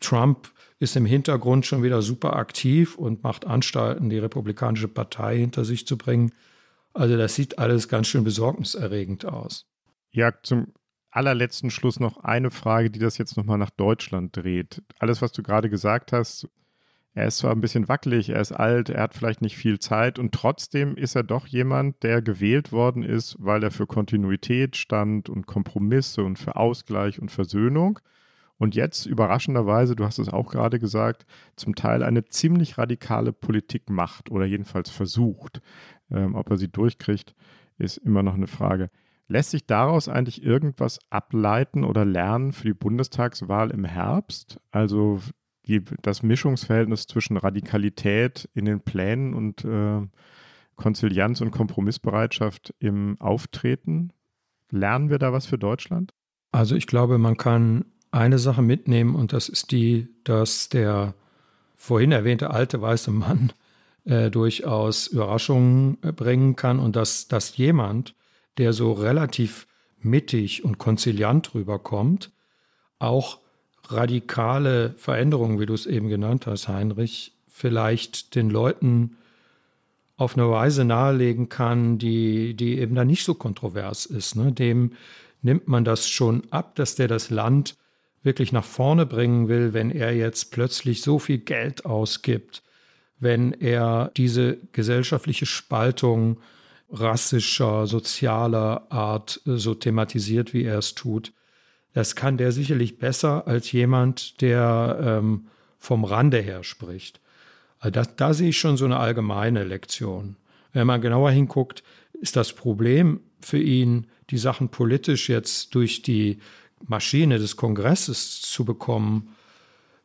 Trump ist im Hintergrund schon wieder super aktiv und macht Anstalten, die Republikanische Partei hinter sich zu bringen. Also das sieht alles ganz schön besorgniserregend aus. Ja, zum allerletzten Schluss noch eine Frage, die das jetzt nochmal nach Deutschland dreht. Alles, was du gerade gesagt hast, er ist zwar ein bisschen wackelig, er ist alt, er hat vielleicht nicht viel Zeit und trotzdem ist er doch jemand, der gewählt worden ist, weil er für Kontinuität stand und Kompromisse und für Ausgleich und Versöhnung. Und jetzt überraschenderweise, du hast es auch gerade gesagt, zum Teil eine ziemlich radikale Politik macht oder jedenfalls versucht. Ähm, ob er sie durchkriegt, ist immer noch eine Frage. Lässt sich daraus eigentlich irgendwas ableiten oder lernen für die Bundestagswahl im Herbst? Also die, das Mischungsverhältnis zwischen Radikalität in den Plänen und äh, Konzilianz und Kompromissbereitschaft im Auftreten? Lernen wir da was für Deutschland? Also ich glaube, man kann eine Sache mitnehmen und das ist die, dass der vorhin erwähnte alte weiße Mann äh, durchaus Überraschungen äh, bringen kann und dass, dass jemand, der so relativ mittig und konziliant rüberkommt, auch radikale Veränderungen, wie du es eben genannt hast, Heinrich, vielleicht den Leuten auf eine Weise nahelegen kann, die, die eben da nicht so kontrovers ist. Ne? Dem nimmt man das schon ab, dass der das Land wirklich nach vorne bringen will, wenn er jetzt plötzlich so viel Geld ausgibt, wenn er diese gesellschaftliche Spaltung rassischer, sozialer Art so thematisiert, wie er es tut. Das kann der sicherlich besser als jemand, der ähm, vom Rande her spricht. Also das, da sehe ich schon so eine allgemeine Lektion. Wenn man genauer hinguckt, ist das Problem für ihn, die Sachen politisch jetzt durch die Maschine des Kongresses zu bekommen,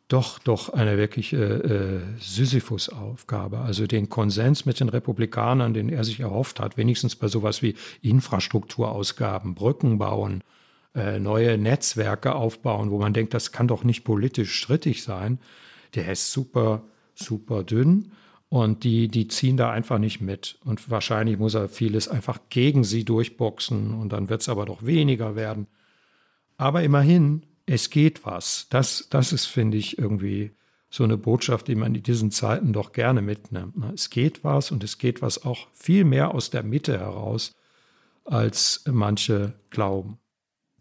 doch, doch eine wirkliche äh, Sisyphus-Aufgabe. Also den Konsens mit den Republikanern, den er sich erhofft hat, wenigstens bei sowas wie Infrastrukturausgaben, Brücken bauen, äh, neue Netzwerke aufbauen, wo man denkt, das kann doch nicht politisch strittig sein, der ist super, super dünn. Und die, die ziehen da einfach nicht mit. Und wahrscheinlich muss er vieles einfach gegen sie durchboxen und dann wird es aber doch weniger werden. Aber immerhin es geht was. Das, das ist, finde ich, irgendwie so eine Botschaft, die man in diesen Zeiten doch gerne mitnimmt. Ne? Es geht was und es geht was auch viel mehr aus der Mitte heraus, als manche glauben.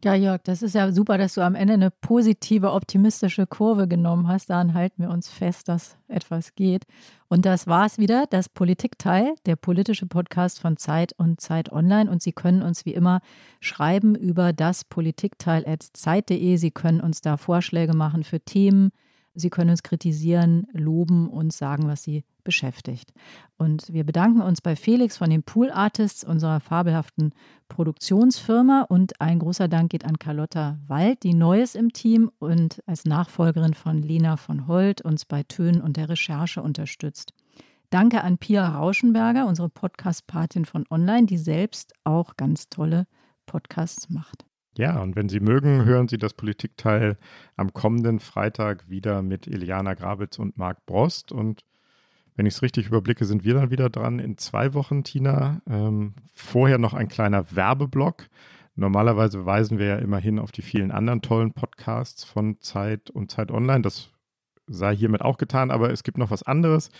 Ja, Jörg, das ist ja super, dass du am Ende eine positive, optimistische Kurve genommen hast. Daran halten wir uns fest, dass etwas geht. Und das war es wieder, das Politikteil, der politische Podcast von Zeit und Zeit Online. Und Sie können uns wie immer schreiben über das Politikteil.zeit.de. Sie können uns da Vorschläge machen für Themen, Sie können uns kritisieren, loben und sagen, was Sie beschäftigt. Und wir bedanken uns bei Felix von den Pool Artists, unserer fabelhaften Produktionsfirma. Und ein großer Dank geht an Carlotta Wald, die Neues im Team und als Nachfolgerin von Lena von Holt uns bei Tönen und der Recherche unterstützt. Danke an Pia Rauschenberger, unsere Podcast-Patin von Online, die selbst auch ganz tolle Podcasts macht. Ja, und wenn Sie mögen, hören Sie das Politikteil am kommenden Freitag wieder mit Iliana Grabitz und Marc Brost. Und wenn ich es richtig überblicke, sind wir dann wieder dran in zwei Wochen, Tina. Ähm, vorher noch ein kleiner Werbeblock. Normalerweise weisen wir ja immerhin auf die vielen anderen tollen Podcasts von Zeit und Zeit Online. Das sei hiermit auch getan, aber es gibt noch was anderes.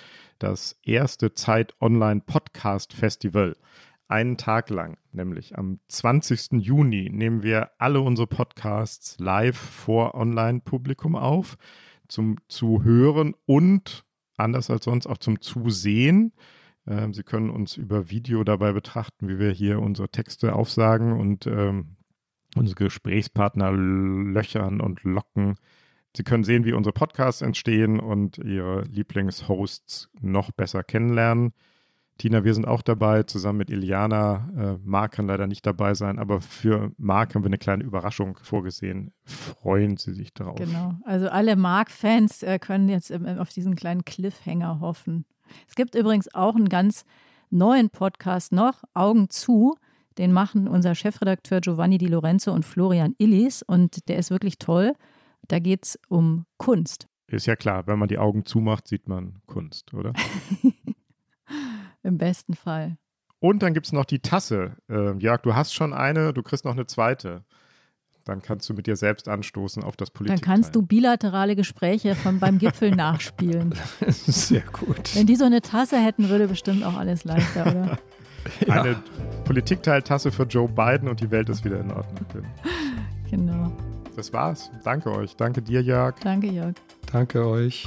Das erste Zeit Online Podcast Festival einen Tag lang, nämlich am 20. Juni, nehmen wir alle unsere Podcasts live vor Online-Publikum auf, zum Zuhören und anders als sonst auch zum Zusehen. Ähm, Sie können uns über Video dabei betrachten, wie wir hier unsere Texte aufsagen und ähm, unsere Gesprächspartner löchern und locken. Sie können sehen, wie unsere Podcasts entstehen und Ihre Lieblingshosts noch besser kennenlernen. Tina, wir sind auch dabei, zusammen mit Iliana. Äh, Marc kann leider nicht dabei sein, aber für Marc haben wir eine kleine Überraschung vorgesehen. Freuen Sie sich darauf. Genau. Also alle Marc-Fans äh, können jetzt im, auf diesen kleinen Cliffhanger hoffen. Es gibt übrigens auch einen ganz neuen Podcast noch, Augen zu. Den machen unser Chefredakteur Giovanni Di Lorenzo und Florian Illis und der ist wirklich toll. Da geht es um Kunst. Ist ja klar, wenn man die Augen zumacht, sieht man Kunst, oder? Im besten Fall. Und dann gibt es noch die Tasse. Äh, Jörg, du hast schon eine, du kriegst noch eine zweite. Dann kannst du mit dir selbst anstoßen auf das Politik. Dann kannst du bilaterale Gespräche von beim Gipfel nachspielen. Sehr gut. Wenn die so eine Tasse hätten, würde bestimmt auch alles leichter, oder? ja. Eine Politikteiltasse für Joe Biden und die Welt ist wieder in Ordnung. Genau. Das war's. Danke euch. Danke dir, Jörg. Danke, Jörg. Danke euch.